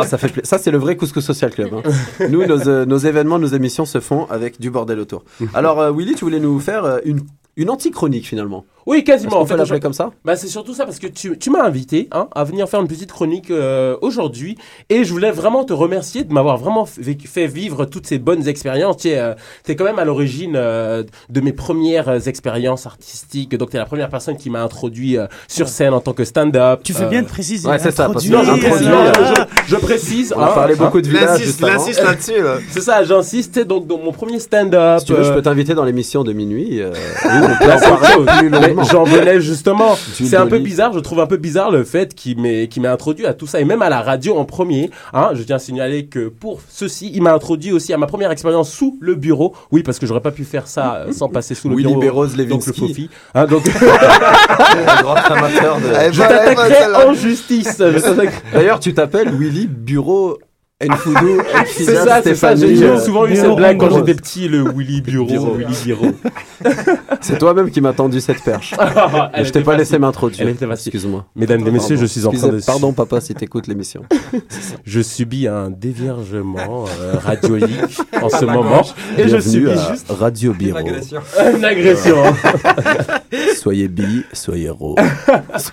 Oh, ça, fait ça, c'est le vrai Couscous Social Club. hein. <laughs> Nous, nos, euh, nos événements, nos émissions se font avec du bordel autour. <laughs> Alors, euh, Willy, tu voulais nous faire euh, une, une anti-chronique finalement. Oui, quasiment. En peut fait, l'appeler comme ça? Bah, c'est surtout ça parce que tu, tu m'as invité hein, à venir faire une petite chronique euh, aujourd'hui et je voulais vraiment te remercier de m'avoir vraiment fait, fait vivre toutes ces bonnes expériences. Tu es, euh, t'es quand même à l'origine euh, de mes premières euh, expériences artistiques. Donc, tu es la première personne qui m'a introduit euh, sur scène en tant que stand-up. Tu fais Euh, bien de préciser. ouais, c'est ça, parce que non, euh, je, je précise. On a hein, parlé hein. beaucoup de Il village insiste, juste il avant. insiste là-dessus. Là. <laughs> C'est ça, j'insiste. tu sais, Donc, dans mon premier stand-up. Si tu veux, je euh, peux t'inviter dans l'émission de minuit. euh, où on <laughs> peut en Bah, parler plus Mais J'en venais justement. <laughs> C'est un peu bizarre, je trouve un peu bizarre le fait qu'il m'ait qu'il m'ait introduit à tout ça et même à la radio en premier. Hein, je tiens à signaler que pour ceci, il m'a introduit aussi à ma première expérience sous le bureau. Oui, parce que j'aurais pas pu faire ça euh, sans passer sous le Willy bureau. Béroz donc le. Fofi. Hein, donc <laughs> Elle je va- elle va, t'attaquerai en justice. <laughs> Je t'attaquerai- D'ailleurs, tu t'appelles Willy Bureau Nfoudou <laughs> C'est ça, c'est ça. J'ai euh, souvent eu Bureau cette blague quand j'étais petit, le Willy Bureau, Bureau. Willy Bureau. <laughs> C'est toi-même qui m'as tendu cette perche. <laughs> Je t'ai pas laissé m'introduire. Excuse-moi. Mesdames et messieurs, je suis en train de Pardon, papa, si t'écoutes l'émission. Je subis un déviergement euh, radioïque en ce moment et je subis juste Radio Bureau. une agression. Soyez bi, soyez ro.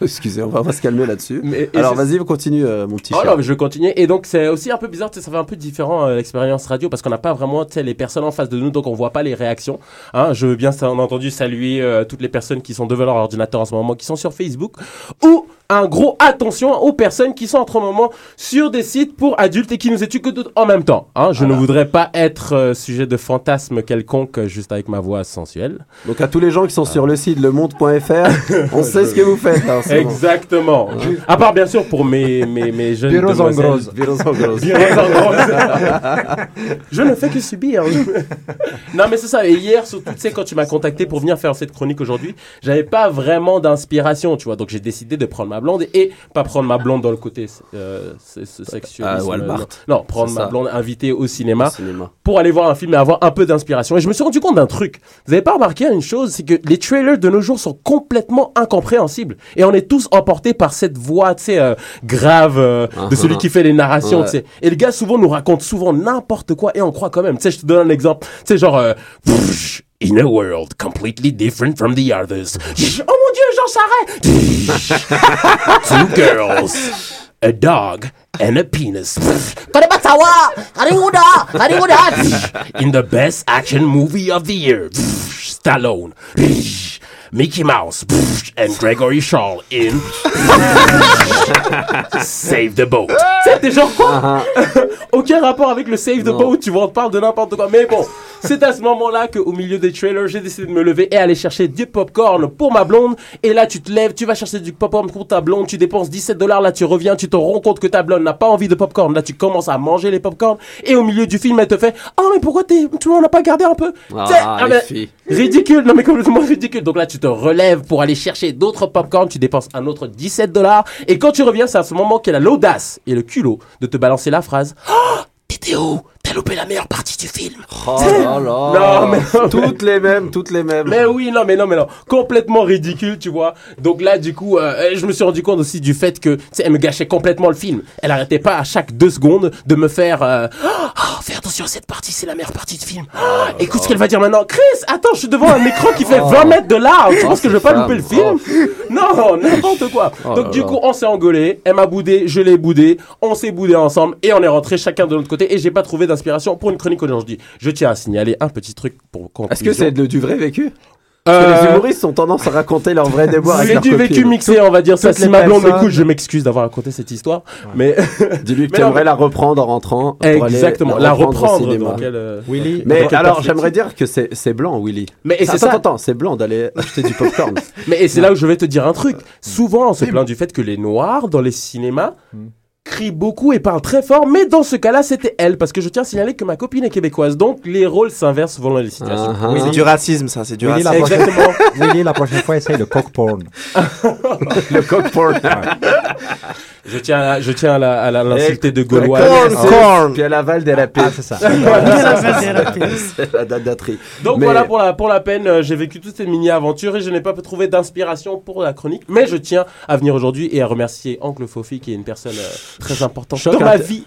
Excusez, on va, va se calmer là-dessus. Alors vas-y, continue, euh, mon petit Oh mais je vais continuer. Et donc, c'est aussi un peu bizarre, ça fait un peu différent euh, l'expérience radio parce qu'on n'a pas vraiment les personnes en face de nous, donc on voit pas les réactions. Hein, je veux bien, entendu saluer euh, toutes les personnes qui sont devant leur ordinateur en ce moment, qui sont sur Facebook. Ou un gros attention aux personnes qui sont en ce moment sur des sites pour adultes et qui nous étudient toutes en même temps. Hein, je ne voudrais pas être euh, sujet de fantasme quelconque euh, juste avec ma voix sensuelle. Donc à tous les gens qui sont sur le site lemonde.fr, <laughs> on sait ce que vous faites. moment. Exactement. À part bien sûr pour mes, mes, mes jeunes Bureaux en demoiselles. grosse. Virus en gros. Bureaux en <laughs> grosse. Je ne fais que subir. <laughs> non mais c'est ça. Et hier, surtout, tu sais, quand tu m'as contacté pour venir faire cette chronique aujourd'hui, j'avais pas vraiment d'inspiration, tu vois. Donc j'ai décidé de prendre ma blonde et pas prendre ma blonde dans le côté euh, c'est sexuel. Ah. Non, non, prendre ma blonde invitée au cinéma Au cinéma. pour aller voir un film et avoir un peu d'inspiration. Et je me suis rendu compte d'un truc. Vous avez pas remarqué une chose, c'est que les trailers de nos jours sont complètement incompréhensibles. Et on est tous emportés par cette voix, tu sais, euh, grave euh, de celui qui fait les narrations, Ouais. tu sais. Et le gars souvent nous raconte souvent n'importe quoi et on croit quand même. Tu sais, je te donne un exemple. Tu sais, genre, euh, pff, In a world completely different from the others. <laughs> oh mon dieu, Charest <laughs> Two girls, a dog and a penis. In the best action movie of the year. Stallone. Mickey Mouse and Gregory Shaw in Save the Boat. <laughs> C'est des gens quoi Aucun rapport avec le Save the Boat, tu vois, on te parle de n'importe quoi. Mais bon, c'est à ce moment-là qu'au milieu des trailers, j'ai décidé de me lever et aller chercher du popcorn pour ma blonde. Et là, tu te lèves, tu vas chercher du popcorn pour ta blonde, tu dépenses 17 dollars, là tu reviens, tu te rends compte que ta blonde n'a pas envie de popcorn. Là, tu commences à manger les popcorn et au milieu du film, elle te fait "Oh, mais pourquoi t'es tu m'en as pas gardé un peu? Ah, ah, mais-. Ridicule, non mais complètement ridicule. Donc là, tu te relèves pour aller chercher d'autres popcorn, tu dépenses un autre 17 dollars. Et quand tu reviens, c'est à ce moment qu'elle a l'audace et le culot de te balancer la phrase Oh, Théo, t'as loupé la meilleure partie du film. <laughs> Oh là là. Non, mais- <laughs> Toutes les mêmes, toutes les mêmes. Mais oui, non, mais non, mais non. Complètement ridicule, tu vois. Donc là, du coup, euh, je me suis rendu compte aussi du fait que, tu sais, elle me gâchait complètement le film. Elle arrêtait pas à chaque deux secondes de me faire, euh, <gasps> oh, fais attention, cette partie, c'est la meilleure partie de film. Oh, <gasps> écoute ce qu'elle va dire maintenant. Chris, attends, je suis devant un écran qui fait 20 mètres de large. Tu Oh, penses que je vais pas louper le film? <laughs> Non, n'importe quoi. Oh Donc là du là. coup, on s'est engueulé. Elle m'a boudé, je l'ai boudé. On s'est boudé ensemble et on est rentré chacun de notre côté. Et j'ai pas trouvé d'inspiration pour une chronique aujourd'hui. Je tiens à signaler un petit truc pour conclusion. Est-ce que c'est du vrai vécu? Parce que Euh, les humoristes ont tendance à raconter leur vrai déboire avec C'est du vécu mixé, on va dire ça. Si ma blonde m'écoute, je m'excuse d'avoir raconté cette histoire. Mais <laughs> Dis-lui que Mais tu non, aimerais mais- la reprendre en rentrant. pour aller exactement, la au reprendre. cinéma. Donc elle, euh, Willy, Mais alors, j'aimerais dire que c'est blanc, Willy. Mais et c'est attends, ça. attends, c'est blanc d'aller acheter du popcorn. <laughs> Mais et c'est là où je vais te dire un truc. Souvent, on se plaint du fait que les noirs dans les cinémas crient beaucoup et parlent très fort, mais dans ce cas-là, c'était elle, parce que je tiens à signaler que ma copine est québécoise, donc les rôles s'inversent selon les situations. Ah, C'est du racisme, ça, c'est du Willy, racisme. la prochaine... Exactement. Willy, la prochaine fois, essaye le cock porn. <laughs> Le cock porn. Je tiens à, je tiens à la- à la- l'insulter de Gaulois. Corn. Puis à l'aval des rapés. Ah, c'est ça. <laughs> <laughs> La daterie. Donc Mais- voilà pour la, pour la peine, euh, j'ai vécu toute cette mini-aventure et je n'ai pas trouvé d'inspiration pour la chronique. Mais je tiens à venir aujourd'hui et à remercier Oncle Fofi qui est une personne euh, très importante Choc dans ma vie.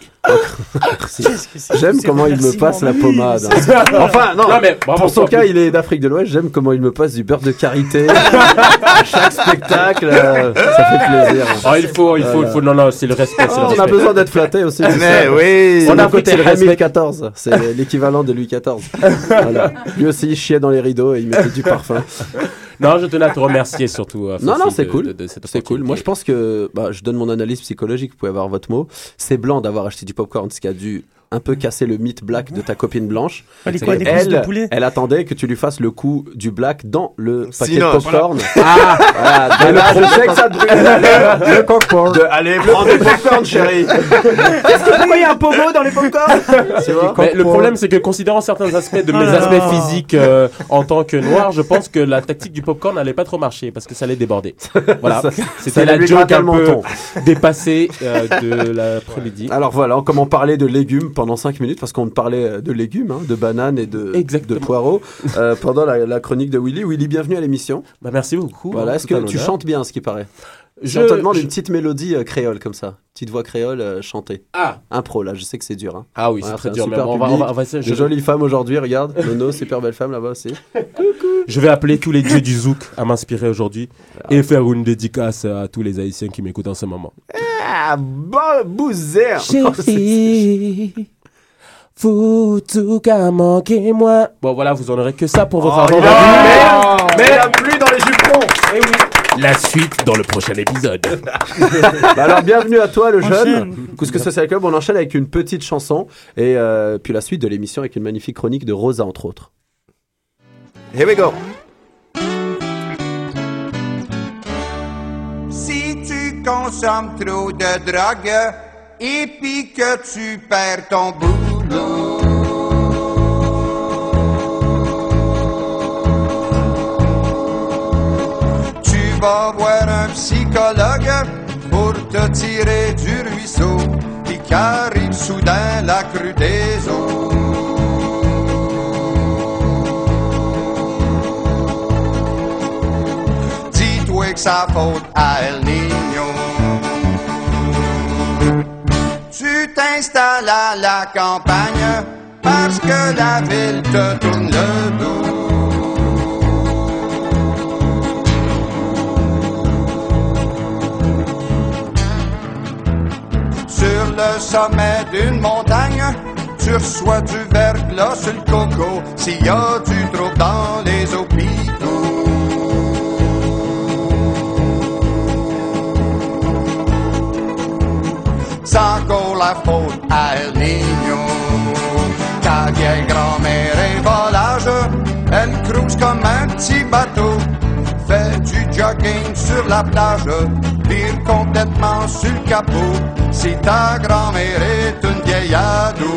J'aime comment il me passe la pommade. <laughs> Enfin, non, Non, mais bravo, pour son cas, il est d'Afrique de l'Ouest. J'aime comment il me passe du beurre de karité. <laughs> à chaque spectacle, euh, ça fait plaisir. Ah, il faut, il faut, il faut. Non, non, c'est le respect. le Oh, on a besoin d'être flatté aussi. Mais ça. oui. On a côté c'est le respect. Louis XIV, c'est l'équivalent de Louis XIV. Voilà. Lui aussi, il chiait dans les rideaux et il mettait du parfum. Non, je tenais à te remercier surtout. euh, Non, non, c'est cool. C'est cool. Moi, je pense que bah, je donne mon analyse psychologique. Vous pouvez avoir votre mot. C'est blanc d'avoir acheté du popcorn, ce qui a dû un peu casser le mythe black de ta copine blanche. Quoi, de elle, poulet elle attendait que tu lui fasses le coup du black dans le paquet Sinon, de popcorn. <laughs> Ah, voilà. Et là, je sais que ça brûle. Le. De, allez, prends des popcorn, chérie. Qu'est-ce que pourquoi il y a un pogo dans les popcorn <laughs> Mais le problème, c'est que considérant certains aspects de Oh mes aspects physiques euh, en tant que noir, je pense que la tactique du popcorn n'allait pas trop marcher parce que ça allait déborder. Voilà, c'était la joke un le peu menton. dépassée euh, de l'après-midi. Alors voilà, comment parler de légumes pendant 5 minutes parce qu'on parlait euh, de légumes, hein, de bananes et de, Exactement. de poireaux euh, <laughs> pendant la, la chronique de Willy. Willy, bienvenue à l'émission. Bah, merci beaucoup. Voilà, hein, est-ce que tu chantes bien, ce qui paraît? Je- Je te demande je- une petite mélodie euh, créole comme ça, petite voix créole euh, chantée. Ah, Impro là, je sais que c'est dur. Hein. ah oui, c'est Voilà, très dur. Mais super on va, on va, on va essayer. De Je, jolies femmes aujourd'hui, regarde. Nono, super belle femme là-bas aussi. <laughs> je vais appeler tous les dieux du zouk à m'inspirer aujourd'hui et faire une dédicace à tous les Haïtiens qui m'écoutent en ce moment. Ah, bon bouzer Chérie, <laughs> faut tout qu'à manquer moi. Bon voilà, vous en aurez que ça pour votre Oh, argent. Mais la pluie dans les jupons Eh oui. La suite dans le prochain épisode. <laughs> Bah alors bienvenue à toi le jeune Couscous Social Club, on enchaîne avec une petite chanson et euh, puis la suite de l'émission avec une magnifique chronique de Rosa entre autres. Here we go. Si tu consommes trop de drogue et puis que tu perds ton boulot. Tu vas voir un psychologue pour te tirer du ruisseau, puis qu'arrive soudain la crue des eaux. Dis-toi que ça faute à El Tu t'installes à la campagne parce que la ville te tourne le dos. Sur le sommet d'une montagne, tu reçois du verglas sur le coco. S'il y a du dans les eaux Encore la faute à El Niño. Ta vieille grand-mère est volage, elle cruise comme un petit bateau. Fait du jogging sur la plage, vire complètement sur le capot. Si ta grand-mère est une vieille ado.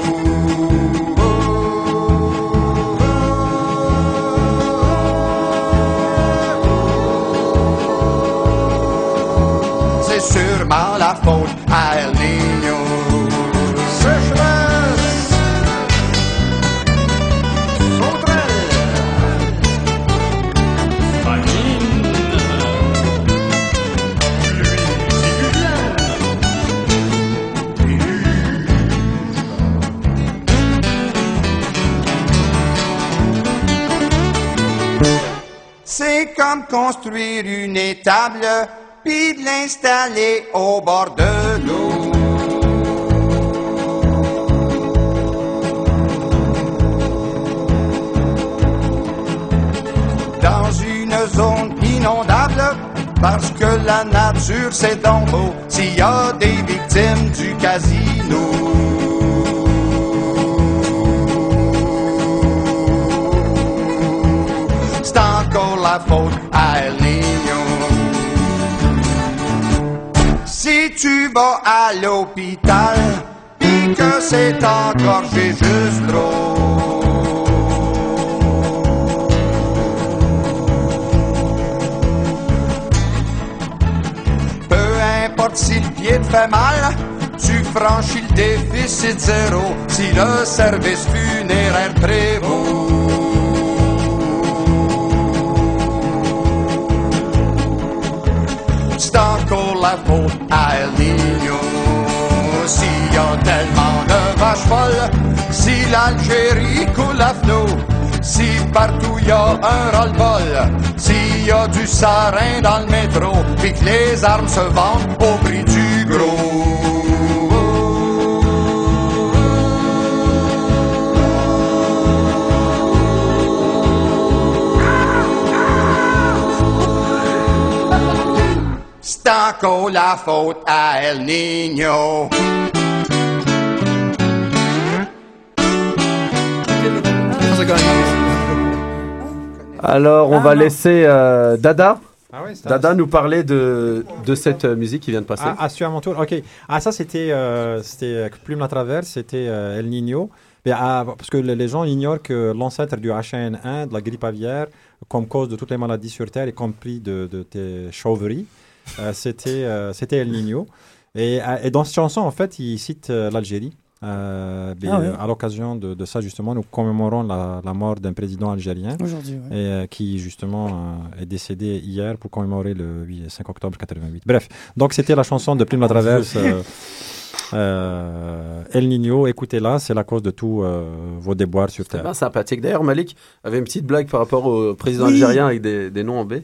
C'est sûrement la faute à El construire une étable, puis de l'installer au bord de l'eau. Dans une zone inondable, parce que la nature c'est beau, s'il y a des victimes du casino. Faute à. Si tu vas à l'hôpital, pis que c'est encore juste trop. Peu importe si le pied te fait mal, tu franchis le déficit zéro si le service funéraire prévaut. La faute à Niño. S'il y a tellement de vaches folles, si l'Algérie coule à flot, si partout y a un roll-ball, s'il y a du sarin dans le métro, puis que les armes se vendent au prix du C'est encore la faute à El Niño. Alors, on va laisser euh, Dada. Ah ouais, Dada nous parler de, de cette euh, musique qui vient de passer. Ah, ah, celui à mon tour. Ok. Ah, ça, c'était euh, c'était euh, Plume la Traverse, c'était euh, El Niño. Mais, ah, parce que les les gens ignorent que l'ancêtre du H1N1, de la grippe aviaire, comme cause de toutes les maladies sur Terre, y compris de, de tes chauveries, euh, c'était euh, c'était El Niño. Et, euh, et dans cette chanson, en fait, il cite euh, l'Algérie. Euh, Ah euh, À l'occasion de, de ça, justement, nous commémorons la, la mort d'un président algérien. Aujourd'hui, ouais. Et euh, qui, justement, euh, est décédé hier pour commémorer le 8 5 octobre 88. Bref, donc c'était la chanson de Plume la Traverse. <laughs> euh, euh, El Niño, écoutez-la, c'est la cause de tous euh, vos déboires sur Terre. sympathique. D'ailleurs, Malik avait une petite blague par rapport au président Oui. algérien avec des, des noms en B.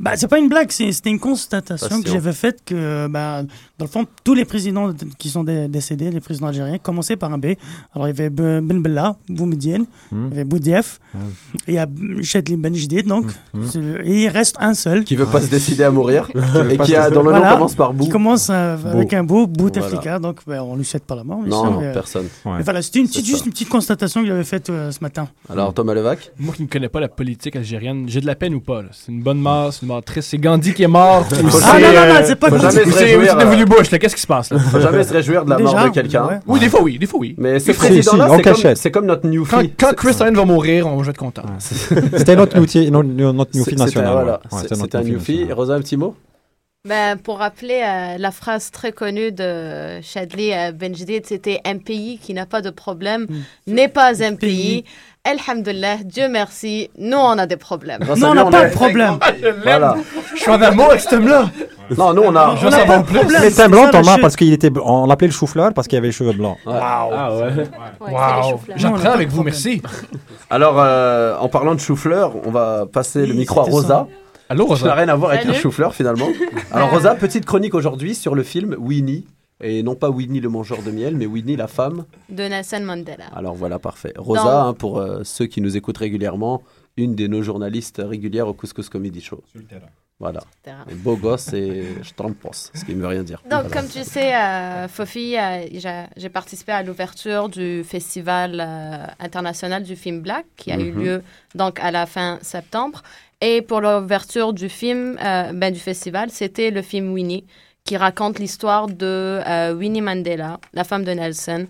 Bah, c'est pas une blague, c'est- c'était une constatation que j'avais faite que, bah, dans le fond, tous les présidents de- qui sont dé- décédés, les présidents algériens, commençaient par un B. Alors, il y avait Ben Ben Bella, Boumediene, Hmm. il y avait Boudief, Hmm. et il y a Chedli Ben Jdid, donc. Hmm. Et il reste un seul. Qui veut pas se décider à mourir et qui a, dont le nom Voilà. commence par Qui Bou. commence euh, avec un beau Bouteflika, Voilà. donc bah, on lui souhaite pas la mort. Non, sûr, non, mais, euh, personne. Ouais. mais voilà, c'était une C'est petite, juste une petite constatation que j'avais faite euh, ce matin. Alors, Thomas Levac Moi qui ne connais pas la politique algérienne, j'ai de la peine ou pas? C'est une bonne mort, c'est une mort triste. C'est Gandhi qui est mort. Ah non, non, non, c'est pas Gandhi. c'est W. Bush. Qu'est-ce qui se passe, là? Faut jamais se réjouir de la mort de quelqu'un. ouais. Oui, des fois, oui. Des fois, oui. Mais ce Si, président-là, si, en c'est comme, cachette. c'est comme notre new Quand, quand Chris Ryan va mourir, on va être content. <laughs> C'était notre Newfie national. C'était un Newfie newfie. Rosa, un petit mot? Ben, pour rappeler euh, la phrase très connue de Chadli euh, Benjdid, c'était un pays qui n'a pas de problème n'est pas un pays. Alhamdulillah, Dieu merci, nous on a des problèmes. Grâce Non, à on lui, n'a pas est- de problème. Voilà. Je suis en amour avec cet homme-là. Non, nous, on a. Je veux savoir plus. Il C'est était blanc, ça, la Thomas, parce qu'il était, bl- on l'appelait le chou-fleur parce qu'il avait les cheveux blancs. Ouais. Ah ouais. Ouais, c'est les Wow. choux-fleurs. Non, on a J'apprends avec vous, merci. <laughs> Alors, euh, en parlant de chou-fleur, on va passer le Oui, micro à c'était Rosa. ça. Allô, Ça n'a Rosa? rien à voir avec un Salut. chou-fleur finalement. Alors Rosa, petite chronique aujourd'hui sur le film Winnie, Et non pas Whitney le mangeur de miel, mais Whitney la femme. de Nelson Mandela. Alors voilà, parfait. Rosa, Dans- hein, pour euh, ceux qui nous écoutent régulièrement, une de nos journalistes régulières au Couscous Comedy Show. Voilà. terrain. Et beau gosse et je t'en pense, ce qui ne veut rien dire. Donc, Voilà. comme tu sais, euh, Fofi, euh, j'ai- participé à l'ouverture du Festival euh, international du film Black, qui a eu Mhm. lieu donc à la fin septembre. Et pour l'ouverture du film, euh, ben, du festival, c'était le film Winnie, qui raconte l'histoire de euh, Winnie Mandela, la femme de Nelson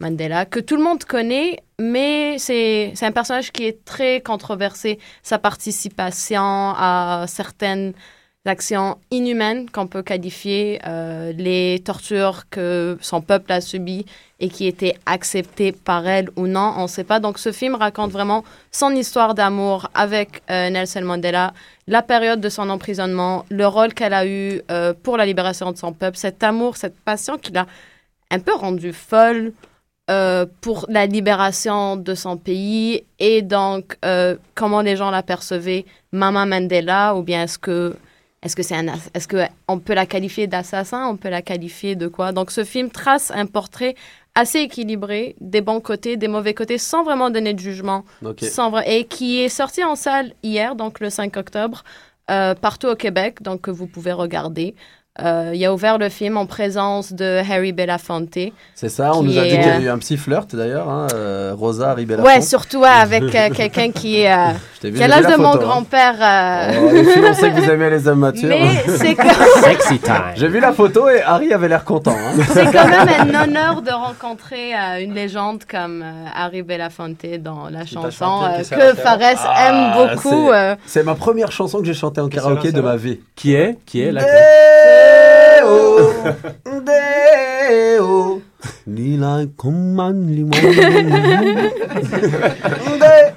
Mandela, que tout le monde connaît, mais c'est c'est un personnage qui est très controversé. Sa participation à certaines actions inhumaines qu'on peut qualifier, euh, les tortures que son peuple a subies et qui étaient acceptées par elle ou non, on ne sait pas. Donc ce film raconte vraiment son histoire d'amour avec euh, Nelson Mandela, la période de son emprisonnement, le rôle qu'elle a eu euh, pour la libération de son peuple, cet amour, cette passion qui l'a un peu rendue folle pour la libération de son pays et donc comment les gens l'apercevaient, Mama Mandela, ou bien est-ce que est-ce que c'est un est-ce que on peut la qualifier d'assassin, on peut la qualifier de quoi? Donc ce film trace un portrait assez équilibré, des bons côtés, des mauvais côtés, sans vraiment donner de jugement, Ok. sans vrai- et qui est sorti en salle hier, donc le 5 octobre, euh, partout au Québec, donc que vous pouvez regarder. Euh, il a ouvert le film en présence de Harry Belafonte. C'est ça, on nous a dit qu'il y a euh, eu un petit flirt d'ailleurs, hein, euh, Rosa Ribella. Ouais, surtout ouais, avec euh, quelqu'un qui euh, <laughs> qui a j'ai vu l'âge la de mon photo, hein. grand-père. euh, Oh, on sait que vous aimez les hommes matures. Mais c'est que- <laughs> Sexy time. J'ai vu la photo et Harry avait l'air content. hein. <laughs> C'est quand même un honneur de rencontrer euh, une légende comme euh, Harry Belafonte dans la chanson chanté, euh, que Fares aime Ah, beaucoup. c'est- euh. C'est ma première chanson que j'ai chantée en karaoké de ma vie. Qui est Qui est 데오 데오. 니라이 곰만 리모 데오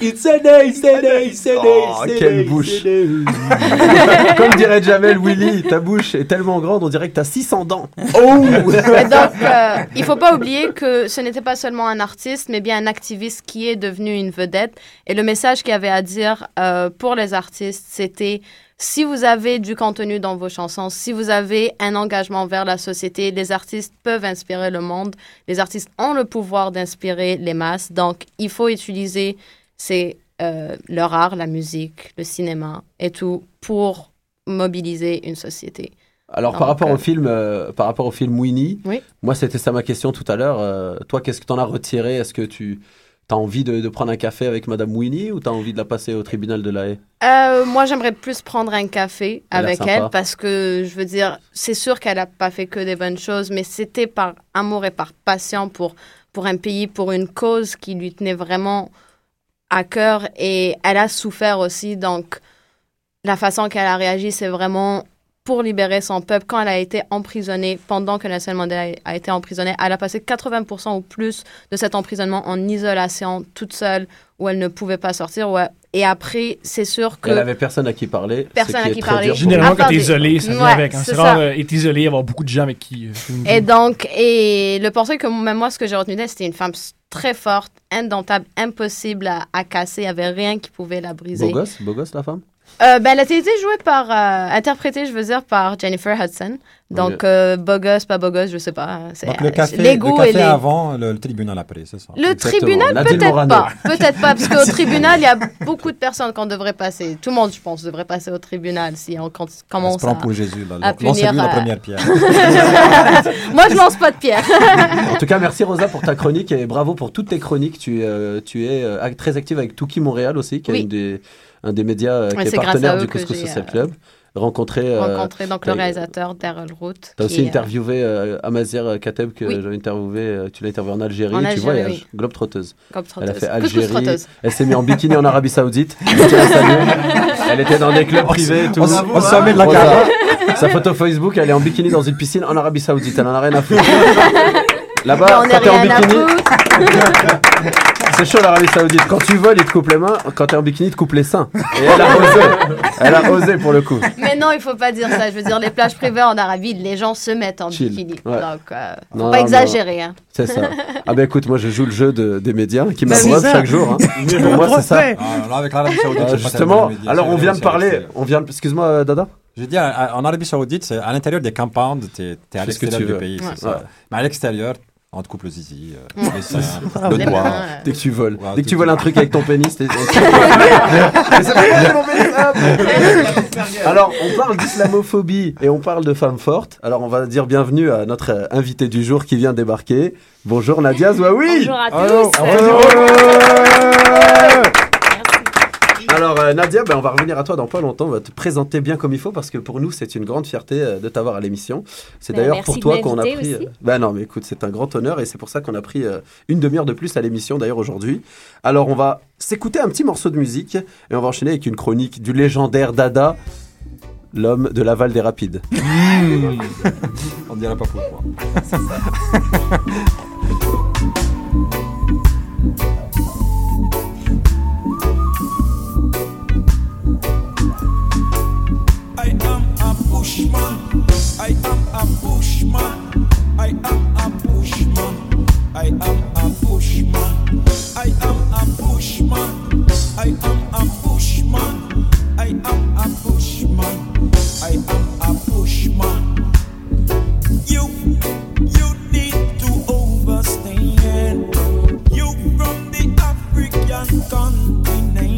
It's a day, it's a day, it's a day, Oh, it's a quelle day, bouche. it's a day. Comme dirait Jamel Willy, ta bouche est tellement grande, on dirait que t'as 600 dents. Oh Et donc, euh, il faut pas oublier que ce n'était pas seulement un artiste, mais bien un activiste qui est devenu une vedette. Et le message qu'il avait à dire euh, pour les artistes, c'était si vous avez du contenu dans vos chansons, si vous avez un engagement vers la société, les artistes peuvent inspirer le monde. Les artistes ont le pouvoir d'inspirer les masses. Donc, il faut utiliser ces, euh, leur art, la musique, le cinéma et tout pour mobiliser une société. Alors Donc, par rapport euh, au film, euh, par rapport au film Winnie, Oui. moi c'était ça ma question tout à l'heure. Euh, toi, qu'est-ce que t'en as retiré? Est-ce que tu as envie de, de prendre un café avec Madame Winnie ou t'as envie de la passer au tribunal de la haie Euh, moi, j'aimerais plus prendre un café Elle avec elle parce que, je veux dire, c'est sûr qu'elle n'a pas fait que des bonnes choses, mais c'était par amour et par passion pour, pour un pays, pour une cause qui lui tenait vraiment à cœur et elle a souffert aussi. Donc, la façon qu'elle a réagi, c'est vraiment pour libérer son peuple. Quand elle a été emprisonnée, pendant que Nelson Mandela a été emprisonnée, elle a passé 80% ou plus de cet emprisonnement en isolation, toute seule, où elle ne pouvait pas sortir. ouais. Et après, c'est sûr que... Elle avait personne à qui parler. ce Personne qui à est qui très parler. Généralement, quand t'es isolé, ça vient Ouais, avec. Hein. c'est rare ça. euh, isolé, avoir beaucoup de gens avec qui. euh. Et donc, et le portrait que même moi, ce que j'ai retenu d'elle, c'était une femme très forte, indomptable, impossible à, à casser. Il n'y avait rien qui pouvait la briser. Beau gosse, beau gosse la femme? Euh, ben, elle a été jouée par, euh, interprétée, je veux dire, par Jennifer Hudson. Donc, euh, beau gosse, pas beau gosse, je sais pas. C'est, Donc le café, les le goûts café et les... avant, le, le tribunal après, c'est ça. Le tribunal, peut-être pas. Peut-être pas, parce <laughs> qu'au tribunal, il y a beaucoup de personnes qu'on devrait passer. Tout le monde, je pense, devrait passer au tribunal si on con- On se commence prend à, pour Jésus, là. à punir, la euh, première pierre. <laughs> Moi, je lance pas de pierre. En tout cas, merci Rosa pour ta chronique et bravo pour toutes tes chroniques. Tu, euh, tu es euh, très active avec Touki Montréal aussi, qui est Oui. une des, un des médias euh, Ouais, qui est grâce partenaire du Couscous j'ai, Social euh, Club. Rencontré, euh, rencontrer donc le réalisateur Daryl Root. T'as qui aussi est, interviewé euh, Amazir Kateb que Oui. j'avais interviewé. tu l'as interviewé en Algérie. En tu Algérie, voyages. oui. Globe-trotteuse. Globe-trotteuse. Elle a fait Algérie. trotteuse. Elle s'est mise en bikini en Arabie Saoudite. <laughs> Elle était dans des clubs privés. Tout. on se- on se met de la Rosa, carotte. Sa photo Facebook, elle est en bikini dans une piscine en Arabie Saoudite. Elle en a rien à foutre. <laughs> Là-bas, est quand t'es en bikini. <laughs> C'est chaud l'Arabie Saoudite. Quand tu voles, ils te coupent les mains. Quand t'es en bikini, ils te coupent les seins. Et elle a <laughs> osé. Elle a osé pour le coup. Mais non, il faut pas dire ça. Je veux dire, les plages privées en Arabie, les gens se mettent en bikini. Ouais. Donc, euh, faut pas exagérer. Hein. C'est ça. Ah ben écoute, moi je joue le jeu des médias qui bah m'abreuve chaque jour. Hein. <laughs> pour moi, c'est ça. Ah, avec l'Arabie Saoudite, euh, justement. Alors on vient de parler. On vient. Excuse-moi, euh, Dada. Je dis, en Arabie Saoudite, c'est à l'intérieur des compounds, tu es, à l'extérieur du veux. pays. Ouais. Ça. Ouais. Mais à l'extérieur, on te zizi, euh, <laughs> le ah, doigt. Mains, dès que tu voles, dès que tu voles un truc avec ton pénis, t'es. Alors, on parle d'islamophobie et on parle de femmes fortes. Alors, on va dire bienvenue à notre euh, invité du jour qui vient débarquer. Bonjour Nadia Zouaoui. Bonjour à tous. Alors euh, Nadia, ben, on va revenir à toi dans pas longtemps. On va te présenter bien comme il faut parce que pour nous c'est une grande fierté euh, de t'avoir à l'émission. C'est d'ailleurs pour toi qu'on a pris. Euh, ben non mais écoute, c'est un grand honneur et c'est pour ça qu'on a pris euh, une demi-heure de plus à l'émission d'ailleurs aujourd'hui. Alors on va s'écouter un petit morceau de musique et on va enchaîner avec une chronique du légendaire Dada, l'homme de l'aval des rapides. <laughs> Mmh. on dirait pas pourquoi. <laughs> <laughs> bushman. I am a bushman. I am a bushman. I am a bushman. I am a bushman. I am a bushman. I am a bushman. I am a bushman. You, you need to understand. You from the African continent.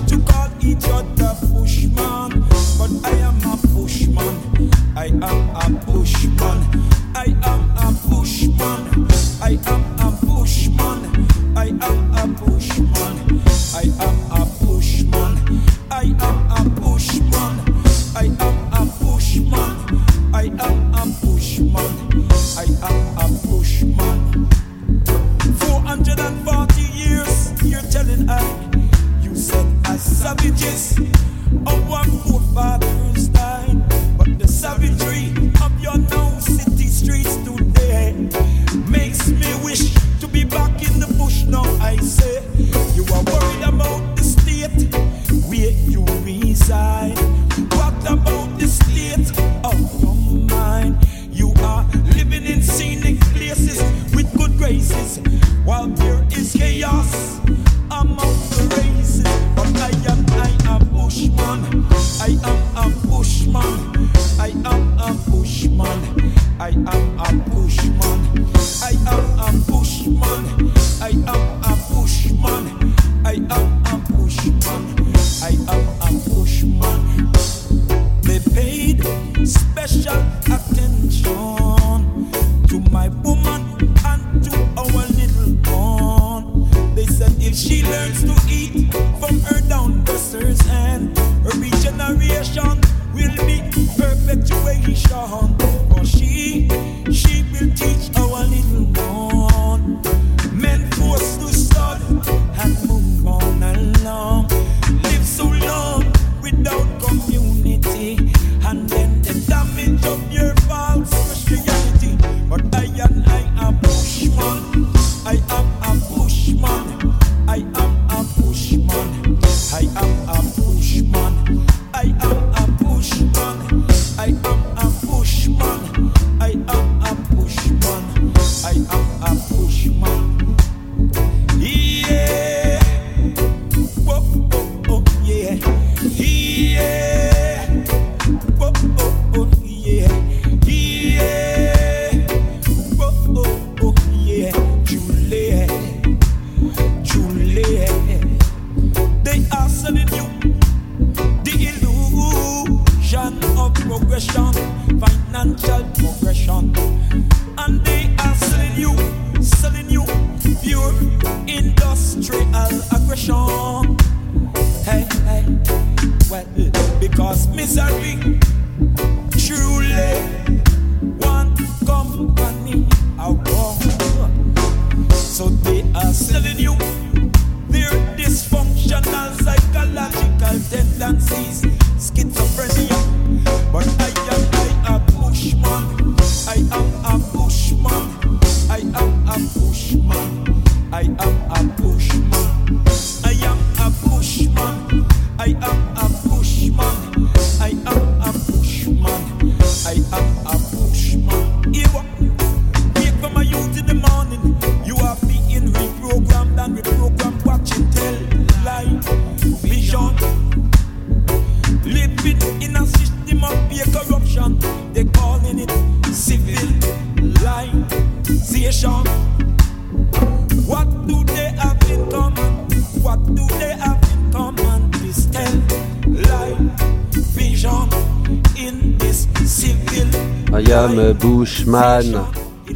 Bushman.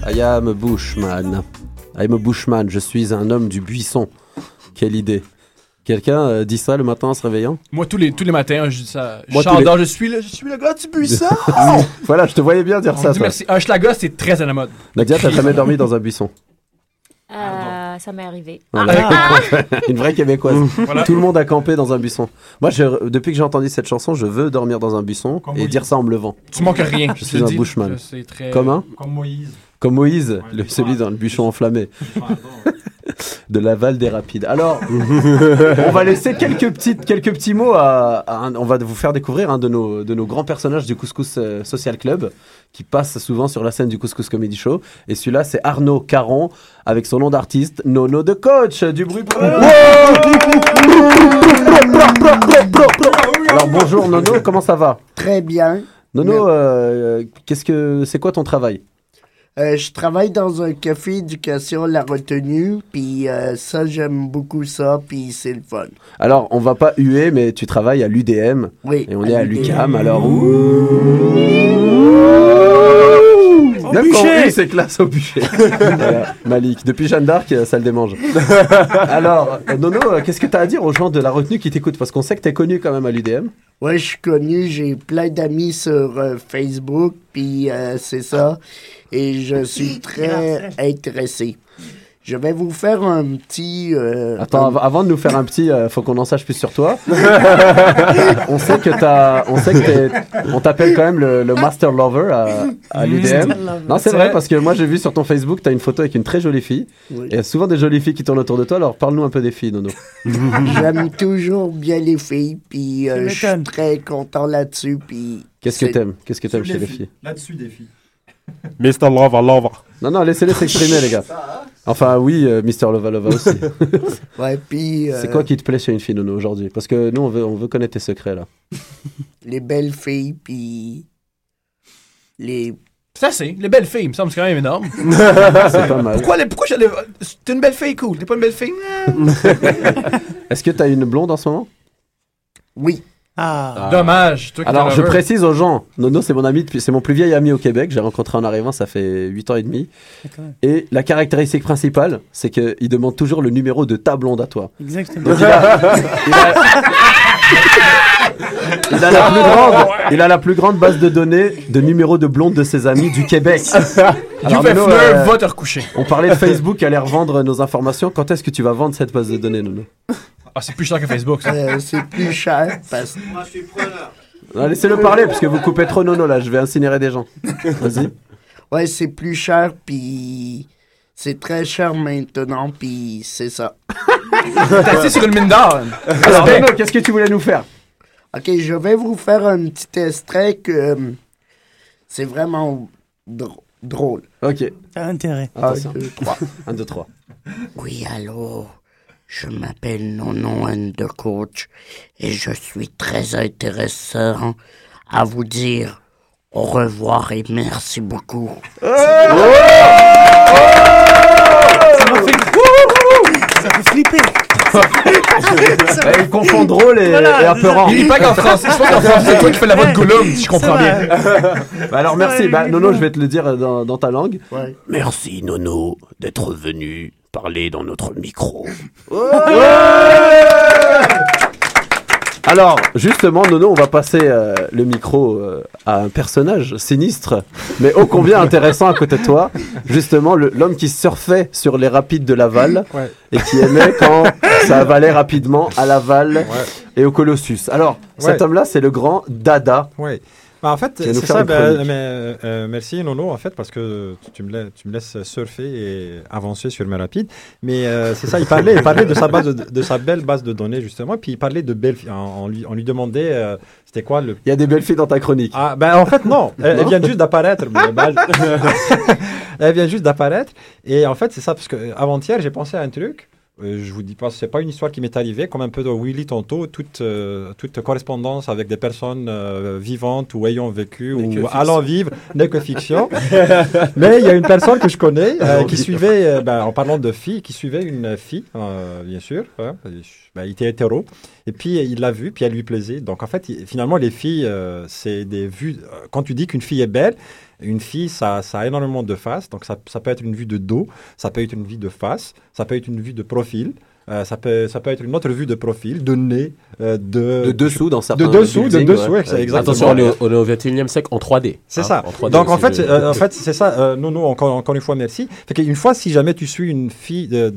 I am a Bushman. I am a Bushman. Je suis un homme du buisson. Quelle idée. Quelqu'un euh, dit ça le matin en se réveillant? Moi, tous les, tous les matins, je dis ça. Moi, je suis le, je suis le gars du buisson. <laughs> Voilà, je te voyais bien dire On ça. dit toi. merci. Un c'est très à la mode. Nadia, t'as jamais dormi dans un buisson? Ça m'est arrivé. Voilà. <laughs> Une vraie québécoise. Voilà. Tout le monde a campé dans un buisson. Moi, je- depuis que j'ai entendu cette chanson, je veux dormir dans un buisson et Moïse. dire ça en me levant. Tu manques rien, Je je suis un bushman. Très- Comme un Comme Moïse. Comme Moïse, le, celui dans le bûchon enflammé. <laughs> de Laval des Rapides. Alors, <laughs> on va laisser quelques, petites, quelques petits mots à, à un- On va vous faire découvrir un de nos, de nos grands personnages du Couscous euh, Social Club qui passe souvent sur la scène du Couscous Comedy Show. Et celui-là, c'est Arnaud Caron avec son nom d'artiste, Nono de Coach. Du bruit pour Alors, bonjour Nono, comment ça va? Très bien. Nono, euh, qu'est-ce que c'est quoi ton travail? Euh, je travaille dans un café éducation La Retenue, puis euh, ça, j'aime beaucoup ça, puis c'est le fun. Alors, on va pas huer, mais tu travailles à l'UDM. Oui, Et on est à l'UCAM, alors. Même bûcher c'est classe au bûcher. <laughs> Voilà, Malik, depuis Jeanne d'Arc, ça le démange. alors, euh, Nono, euh, qu'est-ce que tu as à dire aux gens de la retenue qui t'écoutent? Parce qu'on sait que tu es connu quand même à l'UDM. Ouais, je suis connu, j'ai plein d'amis sur euh, Facebook, puis euh, c'est ça. Et je suis très intéressé. Je vais vous faire un petit... euh, Attends, un- avant de nous faire un petit, euh, faut qu'on en sache plus sur toi. <laughs> on sait que t'as, on sait que t'es- on t'appelle quand même le, le Master Lover à, à l'UDM. Lover. Non, c'est vrai parce que moi j'ai vu sur ton Facebook, t'as une photo avec une très jolie fille. Oui. Et souvent des jolies filles qui tournent autour de toi. Alors parle-nous un peu des filles, Nono. <laughs> J'aime toujours bien les filles, puis euh, je suis très content là-dessus, puis... Qu'est-ce que t'aimes? Qu'est-ce que t'aimes chez les filles Là-dessus des filles. Mr. Lova Lova. Non, non, laissez-les s'exprimer, les gars. Enfin, oui, euh, Mr. Lova Lova aussi. <laughs> Ouais, puis... euh, C'est quoi qui te plaît chez une fille, Nono, aujourd'hui? Parce que nous, on veut, on veut connaître tes secrets, là. <laughs> Les belles filles, puis... Les... Ça, c'est. Les belles filles, il me semble, c'est quand même énorme. <laughs> C'est pas mal. Pourquoi, les- pourquoi j'allais. T'es une belle fille, cool. T'es pas une belle fille? Est-ce que t'as une blonde en ce moment? Oui. Ah. Dommage. Toi qui Alors, je précise aux gens, Nono, c'est mon ami, depuis- c'est mon plus vieil ami au Québec. J'ai rencontré en arrivant, ça fait 8 ans et demi. Et la caractéristique principale, c'est qu'il demande toujours le numéro de ta blonde à toi. Exactement. Donc, il a, il a- il a la plus grande, il a la plus grande base de données de numéros de blondes de ses amis du Québec. <laughs> Hugh Nono, euh, va te recoucher. On parlait de Facebook allait revendre nos informations. Quand est-ce que tu vas vendre cette base de données, Nono? Ah, c'est plus cher que Facebook, ça. Euh, c'est plus cher parce Moi, je suis preneur. Ah, Laissez-le parler, parce que vous coupez trop Nono là. Je vais incinérer des gens. Vas-y. Ouais, c'est plus cher, puis c'est très cher maintenant, puis c'est ça. T'as assis sur une mine d'or. Alors, Nono, qu'est-ce que tu voulais nous faire? Ok, je vais vous faire un petit extrait que euh, c'est vraiment dr- drôle. Ok. T'as intérêt. Un, deux, trois. 1, 2, 3. Oui, allô, je m'appelle Nono de Coach et je suis très intéressant à vous dire au revoir et merci beaucoup. Ça m'a fait... Ça fait flipper. Eh, il confond drôle et, Voilà. et apeurant. Il pas qu'en français. Je pense qu'en français, c'est toi qui fais la voix de Gollum, si je comprends bien. Bah alors merci. Bah, Nono, je vais te le dire dans, dans ta langue. Ouais. Merci Nono d'être venu parler dans notre micro. <laughs> Alors, justement, Nono, on va passer euh, le micro euh, à un personnage sinistre, mais ô combien intéressant à côté de toi. Justement, l'homme qui surfait sur les rapides de Laval Ouais. et qui aimait quand <laughs> ça avalait rapidement à Laval et au Colossus. Alors, cet homme-là, c'est le grand Dada. Bah, en fait, c'est ça. chronique. mais, euh, merci Nono, en fait, parce que tu me, la- tu me laisses surfer et avancer sur mes rapides. Mais euh, c'est ça, il parlait, il parlait de sa base, de, de sa belle base de données justement, puis il parlait de belles filles. On, on lui, on lui demandait, euh, c'était quoi le. Il y a des belles filles dans ta chronique. Ah, ben en fait non, elles, <laughs> elles Non viennent juste d'apparaître. <laughs> elles viennent juste d'apparaître. Et en fait, c'est ça, parce que euh, avant-hier, j'ai pensé à un truc. Euh, je vous dis pas, c'est pas une histoire qui m'est arrivée, comme un peu de Willy tantôt, toute, euh, toute correspondance avec des personnes euh, vivantes ou ayant vécu ou fiction. allant vivre <laughs> n'est que fiction. Mais il y a une personne que je connais qui suivait, ben, en parlant de filles, qui suivait une fille, bien sûr. hein, ben, il était hétéro. Et puis il l'a vue, puis elle lui plaisait. Donc en fait, il- finalement, les filles, c'est des vues. Quand tu dis qu'une fille est belle, une fille, ça, a énormément de faces. Donc ça peut être une vue de dos, ça peut être une vue de face, ça peut être une vue de profil. Euh, ça, peut, ça peut être une autre vue de profil, de nez, euh, de... De dessous dans certains De dessous, de dessous, ouais. c'est exactement. Attention, on est, au- on est au 21e siècle en 3D. C'est hein, ça. en 3D Donc en fait, euh, en fait, c'est ça. Euh, non, non, encore, encore une fois, merci. Fait qu'une fois, si jamais tu suis une fille de-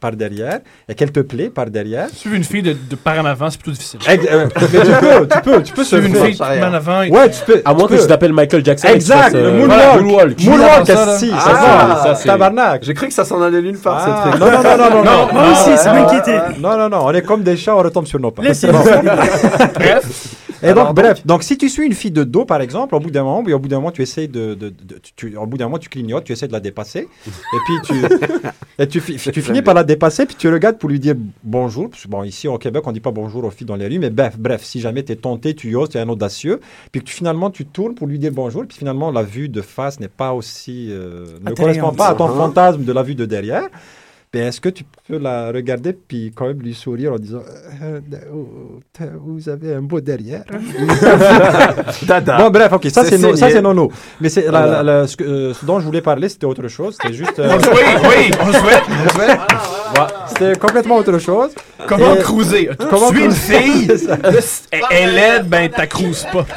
par derrière et qu'elle te plaît par derrière, Suivre une fille de, de par en avant, c'est plutôt difficile. Ex- euh, mais tu peux, tu peux, tu peux Suivre une fille de par en avant. et- Ouais, tu peux. À moins tu que peux. tu t'appelles Michael Jackson. Exact, le euh, moonwalk. moonwalk. Si, ça, Ah, ça, tabarnak. J'ai cru que ça s'en allait nulle part, Ah, ce truc. non, non, non, non, non, non. Moi aussi, ça m'inquiétait. Non, non, non, on est comme des chats, on retombe sur nos Bon. <laughs> Bref, Et donc, bref, donc si tu suis une fille de dos, par exemple, au bout d'un moment, au bout d'un moment, tu essaies de, de- de- tu- tu, au bout d'un moment, tu clignotes, tu essaies de la dépasser, et puis tu, <laughs> et tu, fi- tu finis par la dépasser, puis tu regardes pour lui dire bonjour. Parce que, bon, ici au Québec, on dit pas bonjour aux filles dans les rues, mais bref, bref, si jamais tu es tenté, tu oses, tu es un audacieux, puis que tu, finalement tu tournes pour lui dire bonjour, puis finalement la vue de face n'est pas aussi, euh, ne correspond pas à ton Uh-huh. fantasme de la vue de derrière. Ben, est-ce que tu peux la regarder puis quand même lui sourire en disant Euh, euh, vous avez un beau derrière <laughs> Dada. Bon, bref, ok, ça C'est c'est no- ça c'est nono. Mais c'est la- Voilà. la- la- ce, que- euh, ce dont je voulais parler, c'était autre chose. C'était juste. euh, oui, oui, on le souhaite, on le c'était complètement autre chose. Comment Et- cruiser? Comment tu es une fille, <laughs> elle- laide, ben t'as cruises pas. <laughs>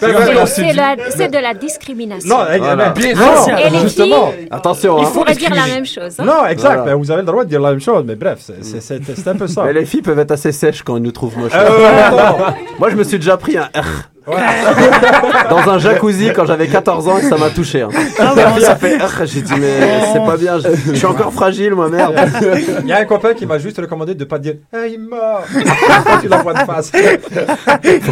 C'est de la discrimination. Non, Voilà. Bien non, sûr. Et les justement. filles, Attention, il hein. pourrait dire la même chose. hein. Non, exact. Voilà. ben, vous avez le droit de dire la même chose, mais bref, c'est- c'est un peu ça. Mais les filles peuvent être assez sèches quand elles nous trouvent moches. Euh. Moi, je me suis déjà pris un R. <laughs> Dans un jacuzzi quand j'avais 14 ans et ça m'a touché. hein. Ah, ça- fait. J'ai dit, mais c'est pas bien. Je, je suis encore fragile, moi, merde. Il y a un copain qui m'a juste recommandé de ne pas dire Hey, il meurt <laughs> Quand tu la vois de face. Mais ça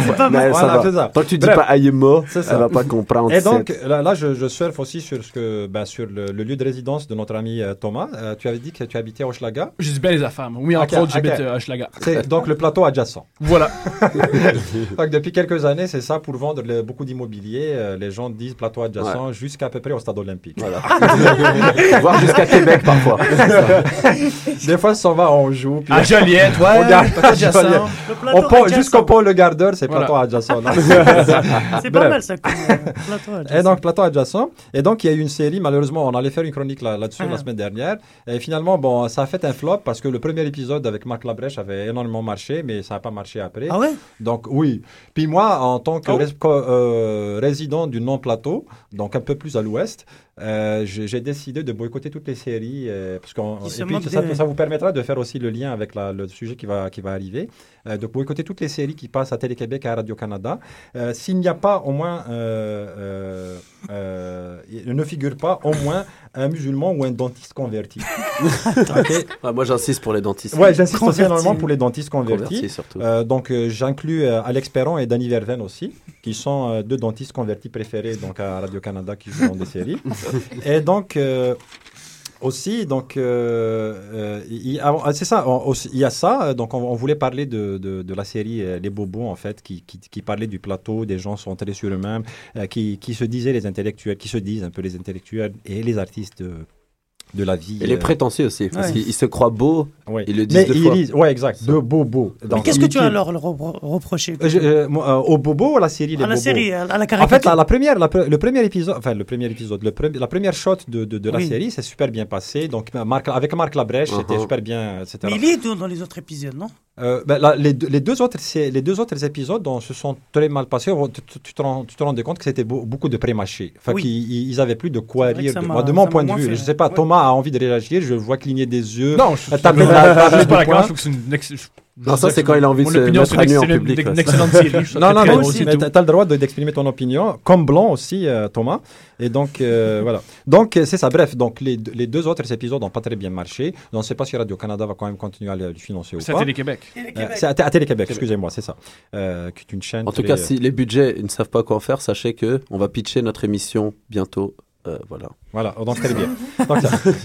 Voilà, c'est va. ça. Tant que tu dis Bref. pas Aïma, C'est ça. elle va pas comprendre. Et donc, là, là, je, je surfe aussi sur, ce que, ben, sur le, le lieu de résidence de notre ami euh, Thomas. Euh, tu avais dit que tu habitais à Hochelaga. J'ai dit bien les affaires. moi. Oui, entre Ok, autres, j'habite ok. euh, à Hochelaga. C'est donc le plateau adjacent. Voilà. <laughs> Donc, depuis quelques années, c'est ça pour vendre le- beaucoup d'immobilier. euh, les gens disent plateau adjacent jusqu'à peu près au stade olympique. Voilà. <laughs> Voire jusqu'à Québec parfois. <laughs> Des fois, ça va, on joue. puis- À Joliette, ouais. <laughs> On garde adjacent. On pont-. Jusqu'au pont Le Gardeur, c'est Voilà. plateau adjacent. C'est pas mal ça. Comme, euh, plateau adjacent. Et donc, plateau adjacent. Et donc, il y a eu une série, malheureusement, on allait faire une chronique là- là-dessus Ah. la semaine dernière. Et finalement, bon, ça a fait un flop parce que le premier épisode avec Marc Labrèche avait énormément marché, mais ça n'a pas marché après. Ah ouais? Donc, oui. Puis moi, en tant que Oh. co- euh, résident du non-plateau, donc un peu plus à l'ouest, euh, j'ai décidé de boycotter toutes les séries. euh, parce qu'on- ça, des- ça vous permettra de faire aussi le lien avec la- le sujet qui va, qui va arriver. Euh, de boycotter toutes les séries qui passent à Télé-Québec et à Radio-Canada. Euh, S'il n'y a pas au moins, euh, euh, euh, il ne figure pas au moins un musulman ou un dentiste converti. <laughs> Ah, moi, j'insiste pour les dentistes. Ouais, j'insiste aussi Converti. énormément pour les dentistes convertis. Convertis, surtout. Euh, donc, euh, j'inclus euh, Alex Perron et Danny Verven aussi, qui sont euh, deux dentistes convertis préférés donc, à Radio-Canada qui jouent dans des séries. <laughs> et donc, euh, aussi, donc, euh, euh, ah, c'est ça, il y a ça. Donc, on, voulait parler de, de, la série Les Bobos, en fait, qui, qui, parlait du plateau, des gens centrés sur eux-mêmes, qui, qui se disaient les intellectuels, qui se disent un peu les intellectuels et les artistes de, la vie. Et les euh, prétentieux aussi, parce Ouais. qu'ils ils se croient beaux, ouais. ils le disent Mais deux ils fois. disent, ouais, exact, de bobos. Mais Donc, qu'est-ce que tu as qui- alors le repro- reproché? Euh, je- euh, euh, au bobo ou à la série Les À la Bobos? série, à la En caricature. fait, la, la première, la le premier épisode, enfin le premier épisode, le pre- la première shot de, de, de la Oui. série, c'est super bien passé. Donc Marc, avec Marc Labrèche, c'était Uh-huh. super bien, etc. Mais il est dans les autres épisodes, non? Euh, ben, là, les, deux, les, deux autres, les deux autres épisodes on, se sont très mal passés. Tu, tu- tu te, rends, tu te rendais compte que c'était beau- beaucoup de pré-mâchés. Enfin, Oui. qu'ils ils- ils avaient plus de quoi rire. De, moi, de mon point de vue, fait, je sais pas, ouais. Thomas a envie de réagir. Je le vois cligner des yeux. Non, je taper je- la- je. Je trouve que c'est une je- Non, ça, c'est quand il a envie de se opinion mettre sur à nu en public, une là. excellente série. je trouve Non, non, mais aussi, c'est t'as t'as le droit de- d'exprimer ton opinion, comme Blanc aussi, euh, Thomas. Et donc, euh, voilà. Donc, euh, c'est ça. Bref, donc les, deux- les deux autres épisodes n'ont pas très bien marché. On ne sait pas si Radio-Canada va quand même continuer à le financer ou C'est pas. à Télé-Québec. C'est à, à Télé-Québec, excusez-moi, c'est ça. Euh, une chaîne En tout cas, si les budgets ils ne savent pas quoi en faire, sachez que on va pitcher notre émission bientôt. Euh, voilà. Voilà, donc très bien. <laughs> Donc,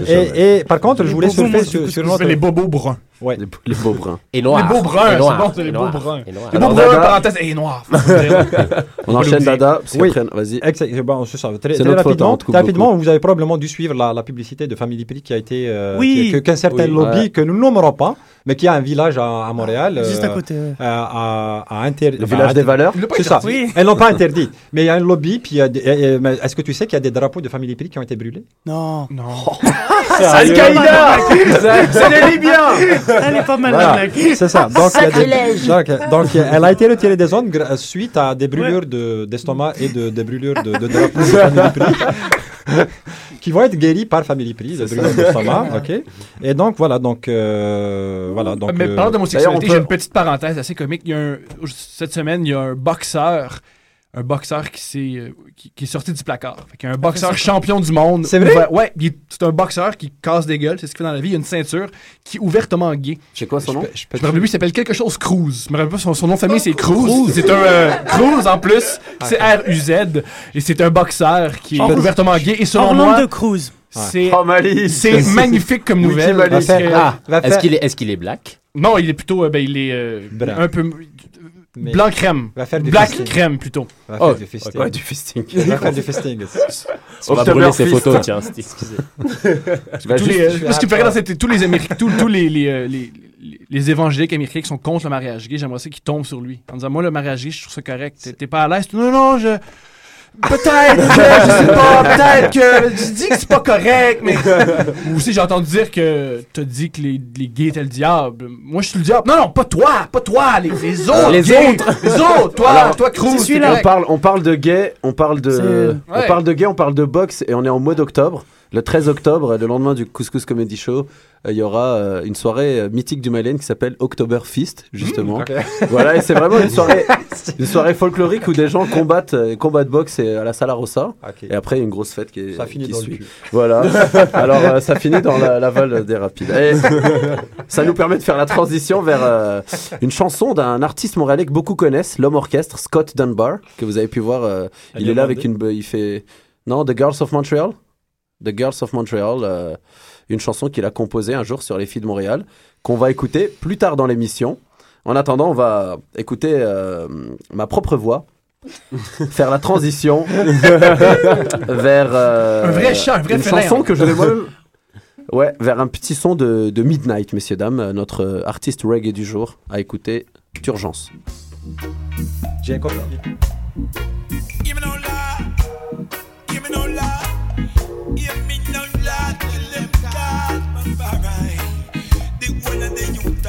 et, et par contre, je voulais surfer sur, sur ce que notre... les bobos bruns. Ouais. <laughs> Les, les beaux bruns. Et noirs. Les beaux bruns, c'est bon, c'est les beaux bruns. Les beaux bruns, parenthèse, et noirs. <laughs> On enchaîne Dada, parce Oui. vas-y. Exact- bon, c'est ça. Très, C'est très notre faute, hein, rapidement, très rapidement, vous avez probablement dû suivre la, la publicité de Family Prix qui a été euh, Oui. qu'un certain Oui. lobby Ouais. que nous nommerons pas, mais qui a un village à, à Montréal. Juste à euh, côté. ouais. à, inter- Le village à- des valeurs. C'est ça. Oui. Elles n'ont pas <laughs> interdit. Mais il y a un lobby, puis est-ce que tu sais qu'il y a des drapeaux de Family Prix qui ont été brûlés? Non. Non. Al-Qaïda C'est les Libyens <laughs> Elle est pas mal, Voilà, la blague. c'est ça. Donc, il y a des- Sacrilège. donc, donc, elle a été retirée des zones gra- suite à des brûlures de- d'estomac et de, des brûlures de, de de <laughs> Family Prix. <laughs> qui vont être guéris par Family Prix, des brûlures d'estomac, ok. Et donc voilà, donc euh, voilà, donc. Mais euh, parlant d'homosexualité, on j'ai peut- une petite parenthèse assez comique. Il y a un- cette semaine, il y a un boxeur, un boxeur qui, s'est, euh, qui, qui est sorti du placard. Fait qu'il y a un boxeur champion du monde. C'est vrai? ouvert- Ouais, c'est un boxeur qui casse des gueules, c'est ce qu'il fait dans la vie. Il a une ceinture qui est ouvertement gay. C'est quoi son nom? je me rappelle plus, il s'appelle quelque chose Cruz. Je me rappelle pas son, son nom de famille, c'est Cruz. C'est un euh, <laughs> Cruz en plus. C'est R-U-Z. Et c'est un boxeur qui est ouvertement gay. Et selon Orlando moi, Cruz. c'est Oh, Malice c'est <laughs> magnifique comme nouvelle. Ah, Est-ce qu'il est, est, qu'il est black? Non, il est plutôt. euh, ben, il est euh, un peu. Mais- Blanc crème. va faire du Black fisting. crème plutôt. Va faire Oh, du fisting. Ouais, du fisting. <laughs> Va faire du <laughs> fisting. On va brûler ses photos, tiens. <laughs> Tous les, suis parce que paraît dans cette- tous les Américains, tous, tous les, les, euh, les, les- évangéliques américains qui sont contre le mariage gay, j'aimerais ça qu'ils tombent sur lui. En disant, moi, le mariage gay, je trouve ça correct. T'es- T'es pas à l'aise? Non, non, je. Peut-être que, je sais pas, peut-être que. Je dis que c'est pas correct, mais. Ou aussi, j'ai entendu dire que t'as dit que les, les gays étaient le diable. Moi, je suis le diable. Non, non, pas toi, pas toi, les, les autres. Les gays. autres. Les autres, toi, Alors, toi, Cruz. On parle, on parle de gay, on parle de, C'est- on Ouais. parle de gay, on parle de boxe et on est en mois d'octobre. Le 13 octobre, le lendemain du Couscous Comedy Show, euh, il y aura euh, une soirée euh, mythique du Malène qui s'appelle Oktoberfest, justement. <laughs> Voilà, et c'est vraiment une soirée, <laughs> une soirée folklorique où des gens combattent, combattent boxe à la Sala Rossa. Ok. Et après, il y a une grosse fête qui, est- Ça finit qui dans le suit. cul. Voilà. <laughs> Alors, euh, ça finit dans la, la Val des Rapides. Et ça nous permet de faire la transition vers euh, une chanson d'un artiste montréalais que beaucoup connaissent, l'homme orchestre, Scott Dunbar, que vous avez pu voir. euh, il est là avec une. Il fait. Non, The Girls of Montreal? The Girls of Montreal. euh, une chanson qu'il a composée un jour sur les filles de Montréal, qu'on va écouter plus tard dans l'émission. En attendant, on va écouter euh, ma propre voix. <laughs> faire la transition <laughs> vers euh, Un vrai chant, un vrai une félin. chanson que je vais ouais vers un petit son de, de Midnight messieurs dames notre artiste reggae du jour à écouter d'urgence J'ai un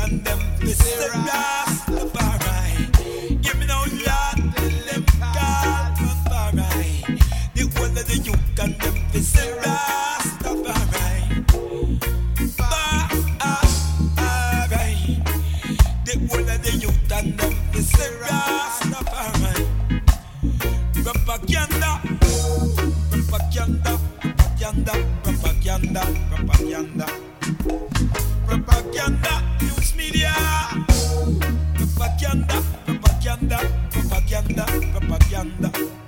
and them. Give me no them. The of the youth and them, the of the youth and them. Propaganda, propaganda, propaganda, media, propaganda, propaganda, propaganda, propaganda.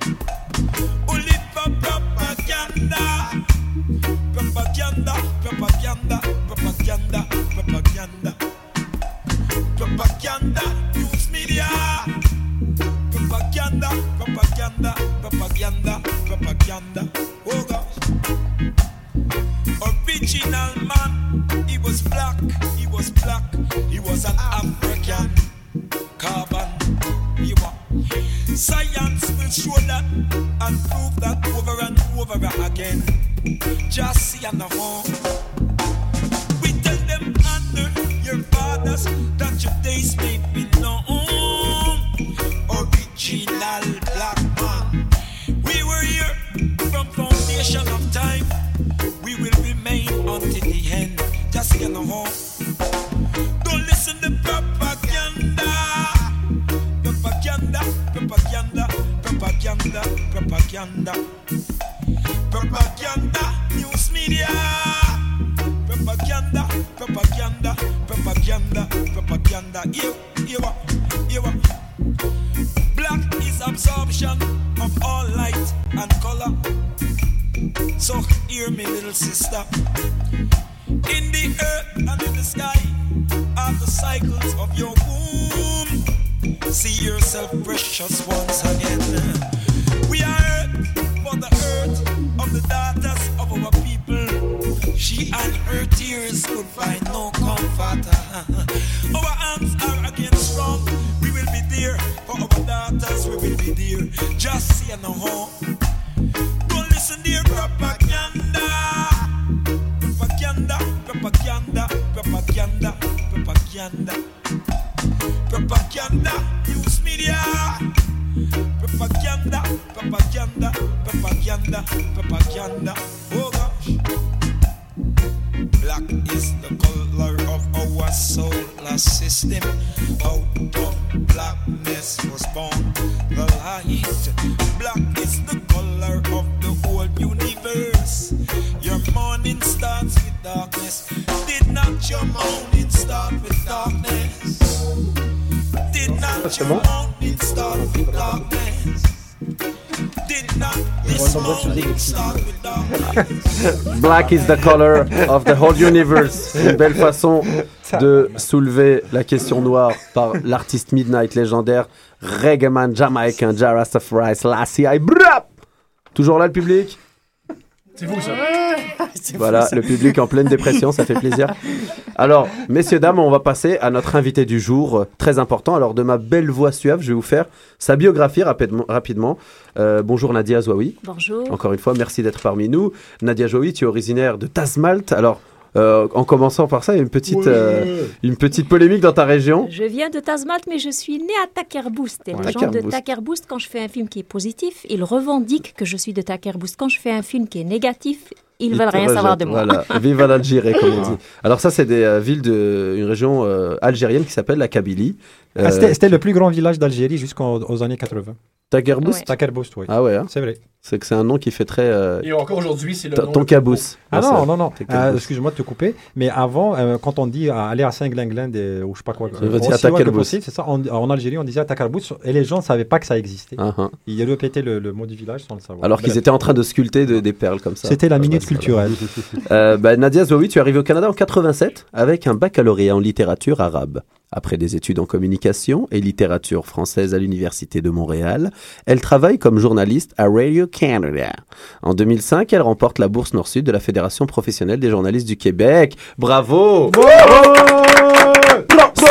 Black is the color of the whole universe. Une belle façon de soulever la question noire par l'artiste Midnight légendaire, reggaeman jamaïcain Jara Rastafari Selassie I Brap. Toujours là le public? C'est vous, ça. Voilà, le public en pleine dépression, ça fait plaisir. Alors, messieurs, dames, on va passer à notre invité du jour, euh, très important. Alors, de ma belle voix suave, je vais vous faire sa biographie rapidement. rapidement. Euh, bonjour Nadia Zouaoui. Bonjour. Encore une fois, merci d'être parmi nous. Nadia Zouaoui, tu es originaire de Tazmalt. Alors, euh, en commençant par ça, il y a une petite, euh, une petite polémique dans ta région. Je viens de Tazmalt, mais je suis née à Takerboost. Et Ouais. les gens de. Takerboost, quand je fais un film qui est positif, ils revendiquent que je suis de Takerboost. Quand je fais un film qui est négatif, ils Il veulent rien savoir de moi. Voilà, vive l'Algérie, comme on dit. Alors ça, c'est des euh, villes de une région euh, algérienne qui s'appelle la Kabylie. Ah, C'était c'était le plus grand village d'Algérie jusqu'aux aux années 80. Takerboost Takerboost, oui. Ah ouais, hein C'est vrai. C'est que c'est un nom qui fait très. euh, Et encore aujourd'hui, c'est le ton- nom Ton le plus cabousse. Ah Ouais, non, non, non. Euh, cabousse. Excuse-moi de te couper, mais avant, euh, quand on dit euh, aller à Saint-Glingland ou je sais pas quoi, c'est ça. En, en Algérie, on disait à Takerboost et les gens ne savaient pas que ça existait. Ah, ah. Ils répétaient le, le mot du village sans le savoir. Alors qu'ils étaient en train de sculpter de- des perles comme ça. C'était la Ah, minute bah, culturelle. <laughs> Euh, bah, Nadia Zouaoui, tu es arrivée au Canada en 87 avec un baccalauréat en littérature arabe. Après des études en communication et littérature française à l'Université de Montréal, elle travaille comme journaliste à Radio Canada. En 2005, elle remporte la bourse Nord-Sud de la Fédération professionnelle des journalistes du Québec. Bravo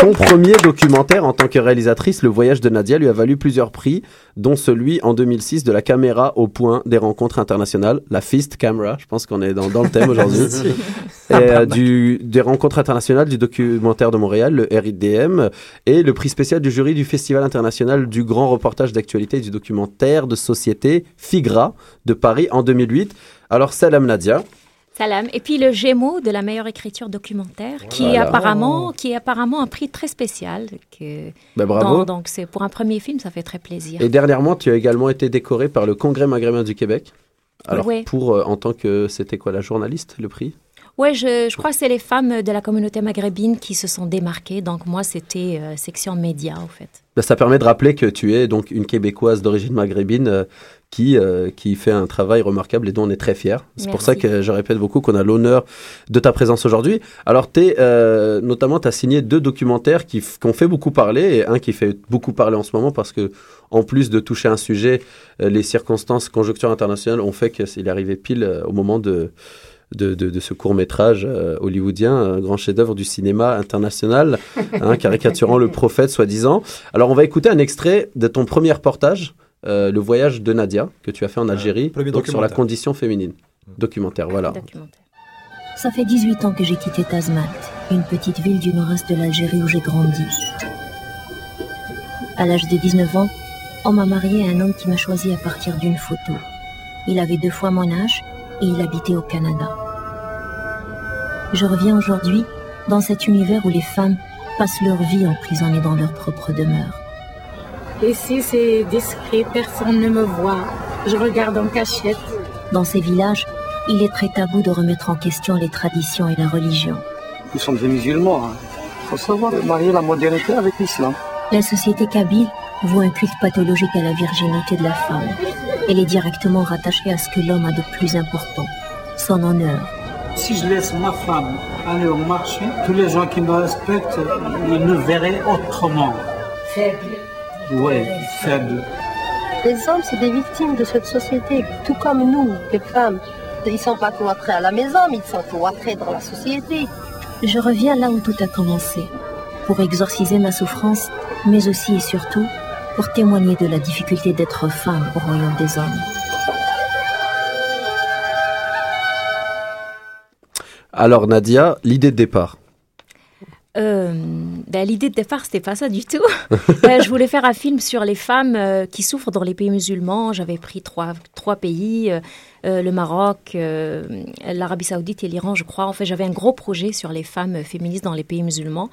Son premier documentaire en tant que réalisatrice, Le voyage de Nadia, lui a valu plusieurs prix, dont celui en 2006 de la caméra au point des rencontres internationales, la Fist Camera. Je pense qu'on est dans, dans le thème aujourd'hui. <laughs> et, euh, du, des rencontres internationales du documentaire de Montréal, le RIDM, et le prix spécial du jury du Festival international du grand reportage d'actualité et du documentaire de société FIGRA de Paris en 2008. Alors, salam Nadia. Salam. Et puis le Gémeaux de la meilleure écriture documentaire, qui, est apparemment, qui est apparemment un prix très spécial. Que, Ben, bravo. Donc, donc c'est pour un premier film, ça fait très plaisir. Et dernièrement, tu as également été décoré par le Congrès maghrébin du Québec. Alors, Ouais. pour, euh, en tant que, c'était quoi, la journaliste, le prix? Ouais, je, je crois que c'est les femmes de la communauté maghrébine qui se sont démarquées. Donc moi, c'était euh, section média, au fait. Ben, Ça permet de rappeler que tu es donc une Québécoise d'origine maghrébine euh, qui, euh, qui fait un travail remarquable et dont on est très fier. C'est pour ça que je répète beaucoup qu'on a l'honneur de ta présence aujourd'hui. Alors, t'es, euh, notamment, tu as signé deux documentaires qui, qui ont fait beaucoup parler et un qui fait beaucoup parler en ce moment parce que, en plus de toucher un sujet, euh, les circonstances, conjoncture internationale ont fait qu'il est arrivé pile euh, au moment de, de, de- de ce court métrage hollywoodien, un grand chef-d'œuvre du cinéma international, hein, <laughs> caricaturant le prophète soi-disant. Alors on va écouter un extrait de ton premier reportage, euh, Le voyage de Nadia, que tu as fait en Algérie, premier donc sur la documentaire. condition féminine. Documentaire, voilà. Ça fait 18 ans que j'ai quitté Tazmalt, une petite ville du nord-est de l'Algérie où j'ai grandi. À l'âge de 19 ans, on m'a marié à un homme qui m'a choisi à partir d'une photo. Il avait deux fois mon âge et il habitait au Canada. Je reviens aujourd'hui dans cet univers où les femmes passent leur vie emprisonnées dans leur propre demeure. Ici, c'est discret, personne ne me voit. Je regarde en cachette. Dans ces villages, il est très tabou de remettre en question les traditions et la religion. Nous sommes des musulmans. Il faut savoir marier la modernité avec l'islam. La société kabyle voit un culte pathologique à la virginité de la femme. Elle est directement rattachée à ce que l'homme a de plus important, son honneur. Si je laisse ma femme aller au marché, tous les gens qui me respectent, ils me verraient autrement. Faible. Oui, faible. Les hommes, c'est des victimes de cette société, tout comme nous, les femmes. Ils sont pas cloîtrés à la maison, mais ils sont cloîtrés dans la société. Je reviens là où tout a commencé, pour exorciser ma souffrance, mais aussi et surtout pour témoigner de la difficulté d'être femme au royaume des hommes. Alors Nadia, l'idée de départ. Euh, ben, L'idée de départ, c'était pas ça du tout. <laughs> Euh, je voulais faire un film sur les femmes euh, qui souffrent dans les pays musulmans. J'avais pris trois, trois pays, euh, le Maroc, l'Arabie Saoudite et l'Iran, je crois. En fait, j'avais un gros projet sur les femmes féministes dans les pays musulmans.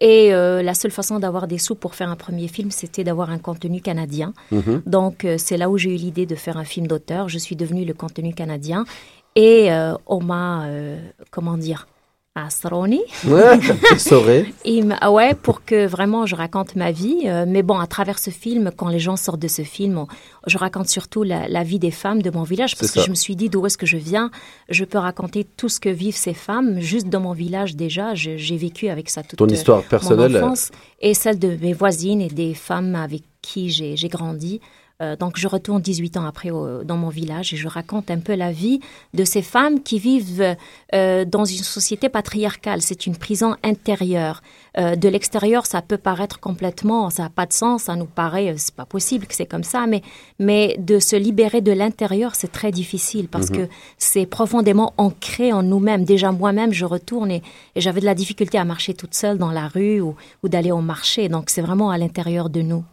Et la seule façon d'avoir des sous pour faire un premier film, c'était d'avoir un contenu canadien. Mhm. Donc, c'est là où j'ai eu l'idée de faire un film d'auteur. Je suis devenue le contenu canadien. Et on m'a, comment dire, asroni. Ouais, <laughs> ah ouais, pour que vraiment je raconte ma vie. Euh, mais bon, à travers ce film, quand les gens sortent de ce film, on- je raconte surtout la, la vie des femmes de mon village parce que ça. je me suis dit d'où est-ce que je viens? Je peux raconter tout ce que vivent ces femmes juste dans mon village déjà. J'ai vécu avec ça toute Ton euh, histoire mon personnelle, enfance et celle de mes voisines et des femmes avec qui j'ai grandi. Euh, donc je retourne 18 ans après au- dans mon village et je raconte un peu la vie de ces femmes qui vivent euh, dans une société patriarcale. C'est une prison intérieure. Euh, de l'extérieur, ça peut paraître complètement, ça n'a pas de sens, ça nous paraît, c'est pas possible que c'est comme ça, mais, mais de se libérer de l'intérieur, c'est très difficile parce Mhm. que c'est profondément ancré en nous-mêmes. Déjà moi-même, je retourne et, et j'avais de la difficulté à marcher toute seule dans la rue ou, ou d'aller au marché. Donc c'est vraiment à l'intérieur de nous.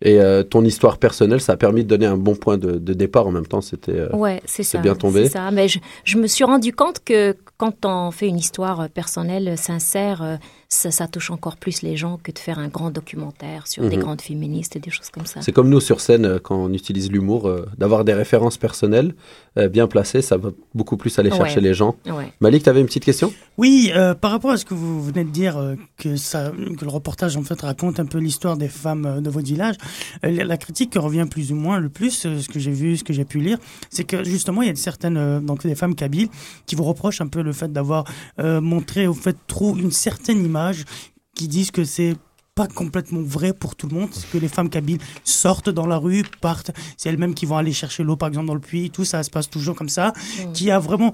Et euh, ton histoire personnelle, ça a permis de donner un bon point de, de départ en même temps. C'était euh, Ouais, c'est ça. bien tombé. C'est ça. Mais je, je me suis rendu compte que quand on fait une histoire personnelle, sincère, euh, ça, ça touche encore plus les gens que de faire un grand documentaire sur des Mhm. grandes féministes et des choses comme ça. C'est comme nous sur scène, euh, quand on utilise l'humour, euh, d'avoir des références personnelles euh, bien placées, ça va beaucoup plus aller Ouais. chercher les gens. Ouais. Malik, tu avais une petite question? Oui, euh, par rapport à ce que vous venez de dire, euh, que, ça, que le reportage en fait raconte un peu l'histoire des femmes euh, de votre village, euh, la, la critique qui revient plus ou moins le plus, euh, ce que j'ai vu, ce que j'ai pu lire, c'est que justement il y a certaines, euh, donc des femmes kabyles qui vous reprochent un peu le fait d'avoir euh, montré au fait trop une certaine image, qui disent que c'est pas complètement vrai pour tout le monde, que les femmes kabyles sortent dans la rue, partent, c'est elles-mêmes qui vont aller chercher l'eau par exemple dans le puits, tout ça se passe toujours comme ça, qui a vraiment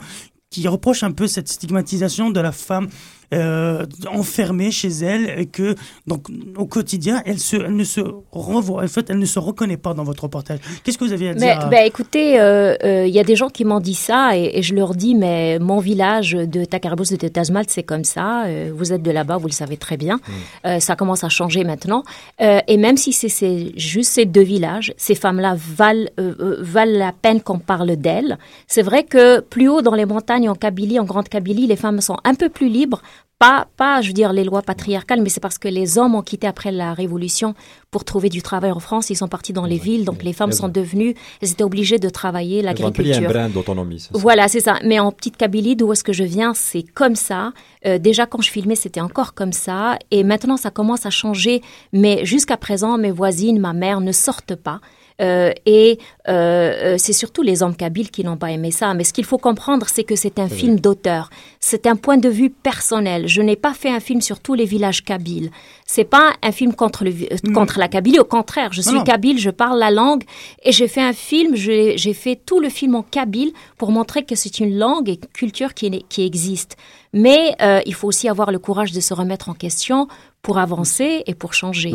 qui reproche un peu cette stigmatisation de la femme euh, enfermée chez elle et que donc au quotidien elle se elle ne se revoit en fait elle ne se reconnaît pas dans votre reportage qu'est-ce que vous avez à Mais, dire à- ben, écoutez, euh, euh, il y a des gens qui m'ont dit ça et, et je leur dis, mais mon village de Takarabous de Tazmalt, c'est comme ça. euh, vous êtes de là-bas, vous le savez très bien. Euh, ça commence à changer maintenant. Euh, et même si c'est- c'est juste ces deux villages, ces femmes-là valent, euh, euh, valent la peine qu'on parle d'elles. C'est vrai que plus haut dans les montagnes, en Kabylie, en Grande Kabylie, les femmes sont un peu plus libres. Pas, pas, je veux dire, les lois patriarcales, mais c'est parce que les hommes ont quitté après la Révolution pour trouver du travail en France. Ils sont partis dans les villes, donc les femmes sont ont- devenues, elles étaient obligées de travailler pris un l'agriculture. brin d'autonomie. Voilà, c'est ça. Mais en petite Kabylie, d'où est-ce que je viens, c'est comme ça. Euh, déjà, quand je filmais, c'était encore comme ça. Et maintenant, ça commence à changer. Mais jusqu'à présent, mes voisines, ma mère ne sortent pas. Euh, et euh, euh, c'est surtout les hommes kabyles qui n'ont pas aimé ça. Mais ce qu'il faut comprendre, c'est que c'est un film d'auteur. C'est un point de vue personnel. Je n'ai pas fait un film sur tous les villages kabyles. C'est pas un film contre, le, vi- euh, contre la Kabylie. Au contraire, je suis non. kabyle, je parle la langue et j'ai fait un film. J'ai fait tout le film en kabyle pour montrer que c'est une langue et une culture qui, qui existe. Mais il faut aussi avoir le courage de se remettre en question pour avancer et pour changer.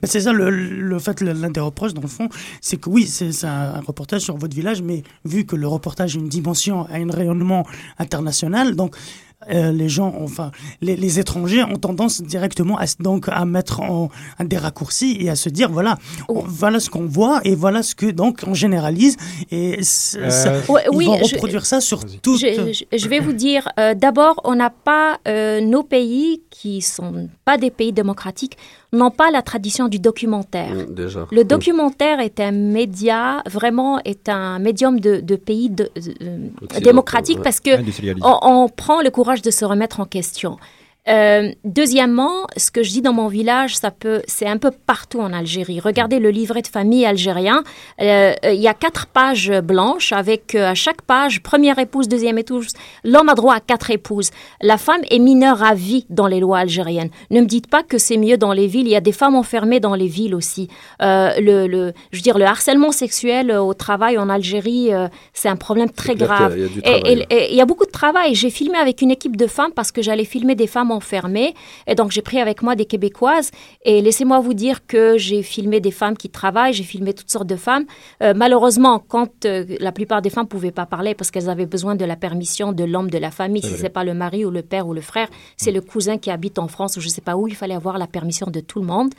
Ben, c'est ça le, le fait, l'un des reproches dans le fond, c'est que oui, c'est un, reportage sur votre village, mais vu que le reportage a une dimension, a un rayonnement international, donc euh, les gens, enfin, les, les étrangers ont tendance directement à, donc, à mettre en, à des raccourcis et à se dire voilà, on- voilà ce qu'on voit et voilà ce que donc on généralise et Euh, ça- Ouais, ils oui, vont je- reproduire ça sur tout. Je, je- je vais vous dire, euh, d'abord, on n'a pas euh, nos pays qui sont pas des pays démocratiques n'ont pas la tradition du documentaire. Mm, Déjà. Le documentaire est un média, vraiment est un médium de, de pays de- euh, démocratique ouais. parce que Industrialisé. on, on prend le courage de se remettre en question. Euh, deuxièmement, ce que je dis dans mon village, ça peut, c'est un peu partout en Algérie. Regardez le livret de famille algérien. Euh, Il y a quatre pages blanches avec euh, à chaque page première épouse, deuxième épouse. L'homme a droit à quatre épouses. La femme est mineure à vie dans les lois algériennes. Ne me dites pas que c'est mieux dans les villes. Il y a des femmes enfermées dans les villes aussi. Le, le, je veux dire, le harcèlement sexuel au travail en Algérie, c'est un problème très grave. qu'il y a- il y a du Et- travail, et- là. et il y a beaucoup de travail. J'ai filmé avec une équipe de femmes parce que j'allais filmer des femmes enfermées. Et donc, j'ai pris avec moi des Québécoises. Et laissez-moi vous dire que j'ai filmé des femmes qui travaillent, j'ai filmé toutes sortes de femmes. Euh, malheureusement, quand euh, la plupart des femmes ne pouvaient pas parler parce qu'elles avaient besoin de la permission de l'homme de la famille, si ce n'est pas le mari ou le père ou le frère, c'est le cousin qui habite en France ou je ne sais pas où, il fallait avoir la permission de tout le monde.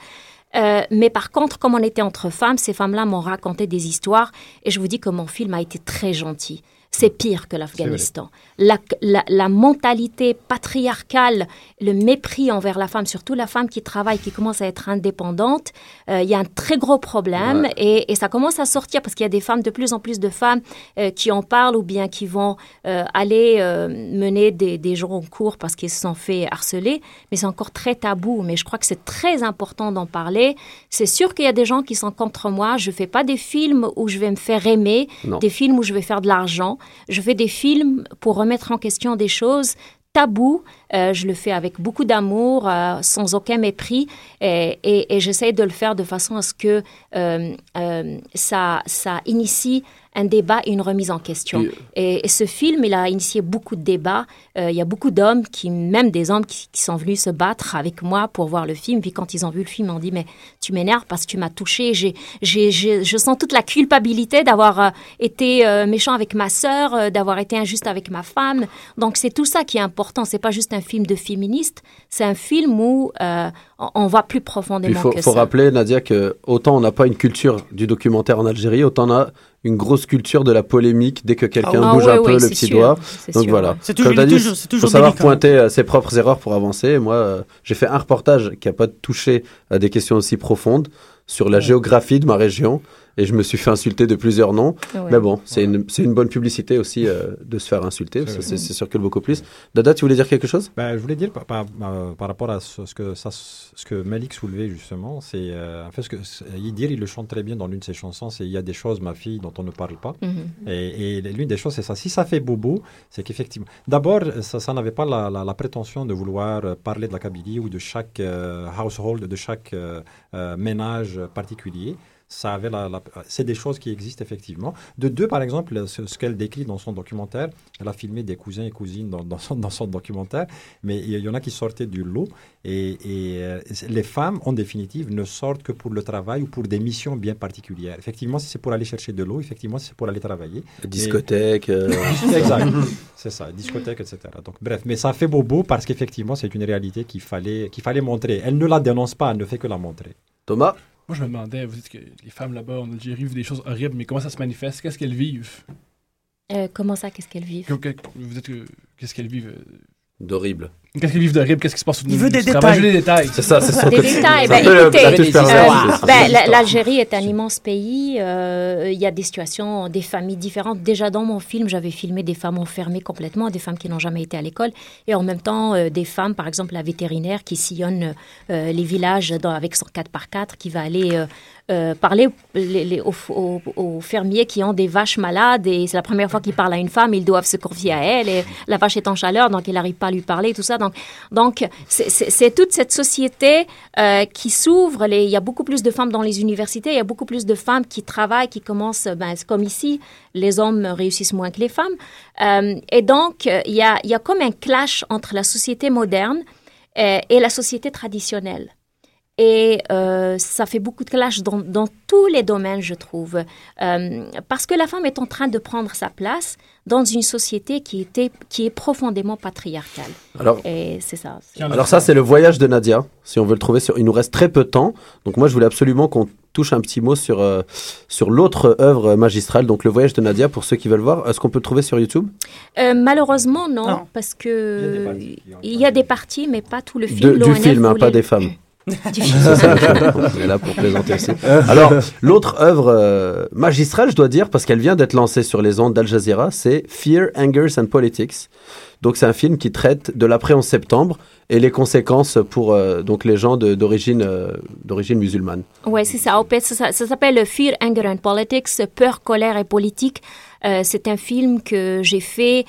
Euh, mais par contre, comme on était entre femmes, ces femmes-là m'ont raconté des histoires et je vous dis que mon film a été très gentil. C'est pire que l'Afghanistan. La, la, la mentalité patriarcale, le mépris envers la femme, surtout la femme qui travaille, qui commence à être indépendante, euh, il y a un très gros problème Ouais. et, et ça commence à sortir parce qu'il y a des femmes, de plus en plus de femmes euh, qui en parlent ou bien qui vont euh, aller euh, mener des, des gens en cours parce qu'ils se sont fait harceler. Mais c'est encore très tabou. Mais je crois que c'est très important d'en parler. C'est sûr qu'il y a des gens qui sont contre moi. Je fais pas des films où je vais me faire aimer, Non. des films où je vais faire de l'argent. Je fais des films pour remettre en question des choses tabous. Euh, je le fais avec beaucoup d'amour, euh, sans aucun mépris, et j'essaie de le faire de façon à ce que euh, euh, ça, ça initie un débat et une remise en question. Puis- Et, et ce film, il a initié beaucoup de débats. Euh, il y a beaucoup d'hommes, qui, même des hommes, qui, qui sont venus se battre avec moi pour voir le film. Puis quand ils ont vu le film, ils m'ont dit, mais tu m'énerves parce que tu m'as touché. J'ai, j'ai, je sens toute la culpabilité d'avoir euh, été euh, méchant avec ma sœur, euh, d'avoir été injuste avec ma femme. Donc c'est tout ça qui est important. C'est pas juste un film de féministe. C'est un film où euh, on, va plus profondément il faut, que faut ça. rappeler, Nadia, que autant on n'a pas une culture du documentaire en Algérie, autant on a une grosse culture de la polémique dès que quelqu'un Ah bouge ouais, un ouais, peu le petit sûr, doigt. Donc sûr, voilà. C'est Comme toujours- t'as dit, toujours- c'est faut savoir délicat. pointer euh, ses propres erreurs pour avancer. Moi, euh, j'ai fait un reportage qui n'a pas touché à des questions aussi profondes sur la géographie de ma région et je me suis fait insulter de plusieurs noms. Ouais. Mais bon, c'est une, c'est une bonne publicité aussi euh, de se faire insulter. C'est que beaucoup plus. Dada, tu voulais dire quelque chose? Ben, je voulais dire par, par, euh, par rapport à ce, ce que, ça, ce que Malik soulevait justement, c'est euh, en fait ce que il le chante très bien dans l'une de ses chansons, c'est il y a des choses, ma fille, dont on ne parle pas. Mhm. Et, et l'une des choses, c'est ça. Si ça fait bobo, c'est qu'effectivement, d'abord, ça, ça n'avait pas la, la- la prétention de vouloir euh, parler de la Kabylie ou de chaque euh, household, de chaque euh, euh, ménage particulier. Ça avait la, la- c'est des choses qui existent effectivement. De deux, par exemple, ce, ce qu'elle décrit dans son documentaire, elle a filmé des cousins et cousines dans, dans son, dans son documentaire, mais il y en a qui sortaient du lot. Et, et, euh, les femmes, en définitive, ne sortent que pour le travail ou pour des missions bien particulières. Effectivement, si c'est pour aller chercher de l'eau, effectivement, si c'est pour aller travailler. Discothèque, euh. <laughs> exact. c'est ça, discothèque, etc. Donc, bref, mais ça fait bobo parce qu'effectivement, c'est une réalité qu'il fallait, qu'il fallait montrer. Elle ne la dénonce pas, elle ne fait que la montrer. Thomas? Moi, je me demandais, vous dites que les femmes là-bas en Algérie vivent des choses horribles, mais comment ça se manifeste? Qu'est-ce qu'elles vivent? Euh, comment ça, qu'est-ce qu'elles vivent? Que- que- Vous dites que qu'est-ce qu'elles vivent euh, D'horrible. Qu'est-ce qu'elles vivent d'horrible Qu'est-ce qui se passe Il veut des détails. Je veux des détails. C'est ça, c'est son Des détails. Ben, écoutez, euh, ben, l'histoire. l'Algérie est un immense pays. euh, Il y a des situations, des familles différentes. Déjà dans mon film, j'avais filmé des femmes enfermées complètement, des femmes qui n'ont jamais été à l'école, et en même temps euh, des femmes, par exemple la vétérinaire qui sillonne les villages avec son 4x4, qui va aller euh, parler les- les- aux, aux- aux fermiers qui ont des vaches malades, et c'est la première fois qu'ils parlent à une femme, ils doivent se confier à elle, et la vache est en chaleur, donc il n'arrive pas à lui parler, tout ça. Donc, c'est- toute cette société euh, qui s'ouvre. Il y a beaucoup plus de femmes dans les universités, il y a beaucoup plus de femmes qui travaillent, qui commencent, ben, comme ici, les hommes réussissent moins que les femmes. Euh, et donc, il y, a, comme un clash entre la société moderne euh, et la société traditionnelle. Et ça fait beaucoup de clash dans, tous les domaines, je trouve. Parce que la femme est en train de prendre sa place dans une société qui, était, qui est profondément patriarcale. Alors- Et c'est ça. c'est- Alors ça, c'est le voyage de Nadia. Si on veut le trouver, sur... il nous reste très peu de temps. Donc moi, je voulais absolument qu'on touche un petit mot sur, euh, sur l'autre œuvre magistrale, donc le voyage de Nadia, pour ceux qui veulent voir. Est-ce qu'on peut le trouver sur YouTube? Euh, malheureusement, non, Non. parce que il y a des parties, mais pas tout le film. De- Du film, hein, pas des femmes. C'est <laughs> ça, on est là pour plaisanter aussi. Alors, l'autre œuvre euh, magistrale, je dois dire, parce qu'elle vient d'être lancée sur les ondes d'Al Jazeera, c'est Fear, Angers and Politics. Donc, c'est un film qui traite de l'après 11 septembre et les conséquences pour euh, donc les gens d'origine euh, d'origine musulmane. Ouais, c'est ça. En fait, ça, s'appelle Fear, Anger and Politics, Peur, colère et politique. Euh, c'est un film que j'ai fait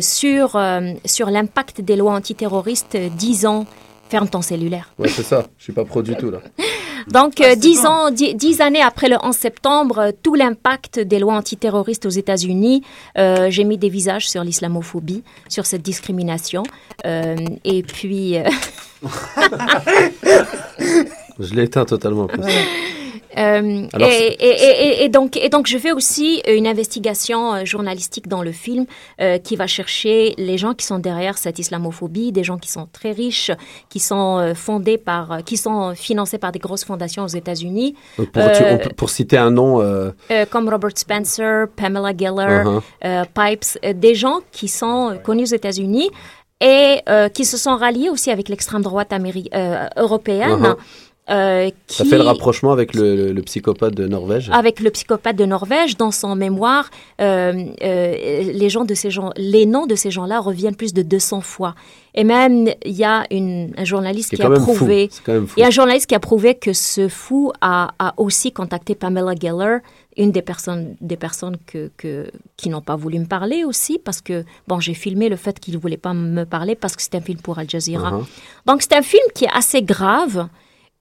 sur, sur l'impact des lois antiterroristes 10 ans. Ferme ton cellulaire. Ouais, c'est ça. Je suis pas pro du tout là. <laughs> Donc, euh, dix ans, dix, dix années après le 11 septembre, euh, tout l'impact des lois antiterroristes aux États-Unis, euh, j'ai mis des visages sur l'islamophobie, sur cette discrimination. Euh, et puis, euh, <laughs> Je l'ai éteint totalement. en plus. <laughs> Euh, Alors, et, c'est- et- et- et donc, et donc, je fais aussi une investigation euh, journalistique dans le film euh, qui va chercher les gens qui sont derrière cette islamophobie, des gens qui sont très riches, qui sont euh, fondés par, euh, qui sont financés par des grosses fondations aux États-Unis, pour, Euh, citer un nom, euh, euh, comme Robert Spencer, Pamela Geller, Uh-huh. euh, Pipes, euh, des gens qui sont euh, connus aux États-Unis et euh, qui se sont ralliés aussi avec l'extrême droite euh, européenne. Euh, ça fait le rapprochement avec le, le- le psychopathe de Norvège. avec le psychopathe de Norvège, dans son mémoire, euh, euh, les, gens de ces gens, les noms de ces gens-là reviennent plus de 200 fois. Et même, il y a une, un journaliste qui a prouvé, il y a un journaliste qui a prouvé que ce fou a, a aussi contacté Pamela Geller, une des personnes, des personnes que, que, qui n'ont pas voulu me parler aussi, parce que, bon, j'ai filmé le fait qu'il ne voulait pas me parler parce que c'est un film pour Al Jazeera. Uh-huh. Donc, c'est un film qui est assez grave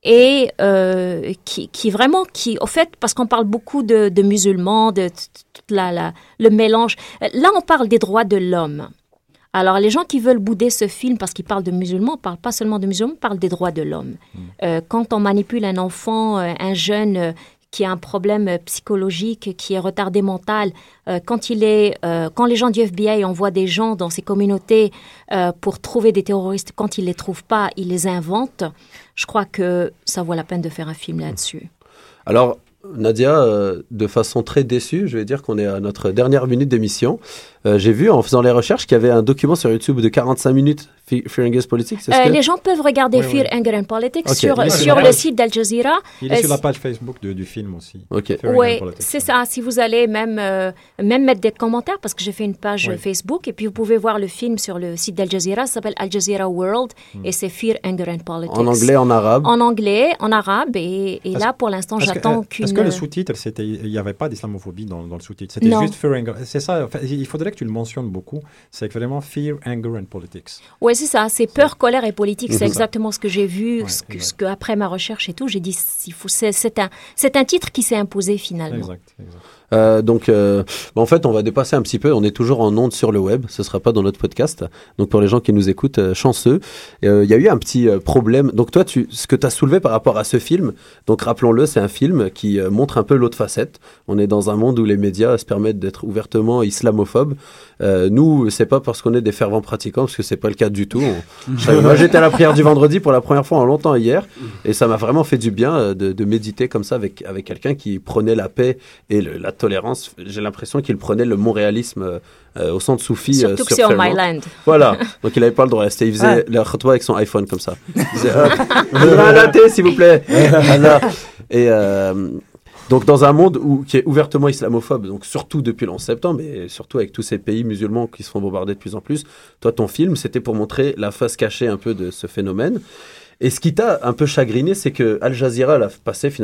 et euh, qui, qui vraiment, qui, au fait, parce qu'on parle beaucoup de, de musulmans, de t- t- toute la, la- le mélange. Là, on parle des droits de l'homme. Alors, les gens qui veulent bouder ce film parce qu'ils parlent de musulmans, ne parlent pas seulement de musulmans, parlent des droits de l'homme. Euh, quand on manipule un enfant, euh, un jeune euh, qui a un problème euh, psychologique, qui est retardé mental, euh, quand, il est, euh, quand les gens du FBI envoient des gens dans ces communautés pour trouver des terroristes, quand ils ne les trouvent pas, ils les inventent, je crois que ça vaut la peine de faire un film là-dessus. Alors, Nadia, de façon très déçue, je vais dire qu'on est à notre dernière minute d'émission. Euh, J'ai vu en faisant les recherches qu'il y avait un document sur YouTube de 45 minutes, Fe- Fear and Politics. Euh, que- Les gens peuvent regarder Oui, Fear, oui. Anger and Politics sur, sur sur la le page. site d'Al Jazeera. Il est Euh, sur la si- page Facebook de- du film aussi. Ok. Fear and Oui, c'est ça. Si vous allez même, euh, même mettre des commentaires, parce que j'ai fait une page Oui. euh, Facebook, et puis vous pouvez voir le film sur le site d'Al Jazeera, ça s'appelle Al Jazeera World, et c'est Fear, Anger and Politics. En anglais, en arabe. En anglais, en arabe, et, et là, pour l'instant, j'attends euh, qu'une... Est-ce que le sous-titre, il n'y avait pas d'islamophobie dans, dans le sous-titre C'était Non. juste Fear and C'est ça, il faudrait que tu le mentionnes beaucoup. C'est vraiment Fear, Anger and Politics. Oui, c'est ça. C'est peur, colère et politique. C'est exactement ce que j'ai vu, Ouais, ce, que, exact. ce que, après ma recherche et tout, j'ai dit, c'est un, c'est un titre qui s'est imposé finalement. Exact, exact. Euh, donc, euh, bah, en fait, on va dépasser un petit peu. On est toujours en ondes sur le web. Ce sera pas dans notre podcast. Donc, pour les gens qui nous écoutent, euh, chanceux. Euh, Il y a eu un petit euh, problème. Donc, toi, tu, ce que tu as soulevé par rapport à ce film, donc rappelons-le, c'est un film qui euh, montre un peu l'autre facette. On est dans un monde où les médias se permettent d'être ouvertement islamophobes. Euh, nous, c'est pas parce qu'on est des fervents pratiquants, parce que c'est pas le cas du tout. On- <laughs> moi, j'étais à la prière du vendredi pour la première fois en longtemps hier, et ça m'a vraiment fait du bien euh, de, de méditer comme ça avec, avec quelqu'un qui prenait la paix et le- la tolérance. J'ai l'impression qu'il prenait le montréalisme euh, euh, au centre soufi. euh, Surtout que sur c'est au Fairmont. Myland. Voilà, <laughs> donc il avait pas le droit. C'était- Il faisait Ouais. la avec son iPhone comme ça. Il disait, <laughs> Hop, latte, s'il vous plaît. <laughs> Voilà. Et euh, donc dans un monde où, qui est ouvertement islamophobe, donc surtout depuis le 11 septembre, et surtout avec tous ces pays musulmans qui se font bombarder de plus en plus, toi ton film c'était pour montrer la face cachée un peu de ce phénomène. Et ce qui t'a un peu chagriné, c'est que Al Jazeera l'a passé finalement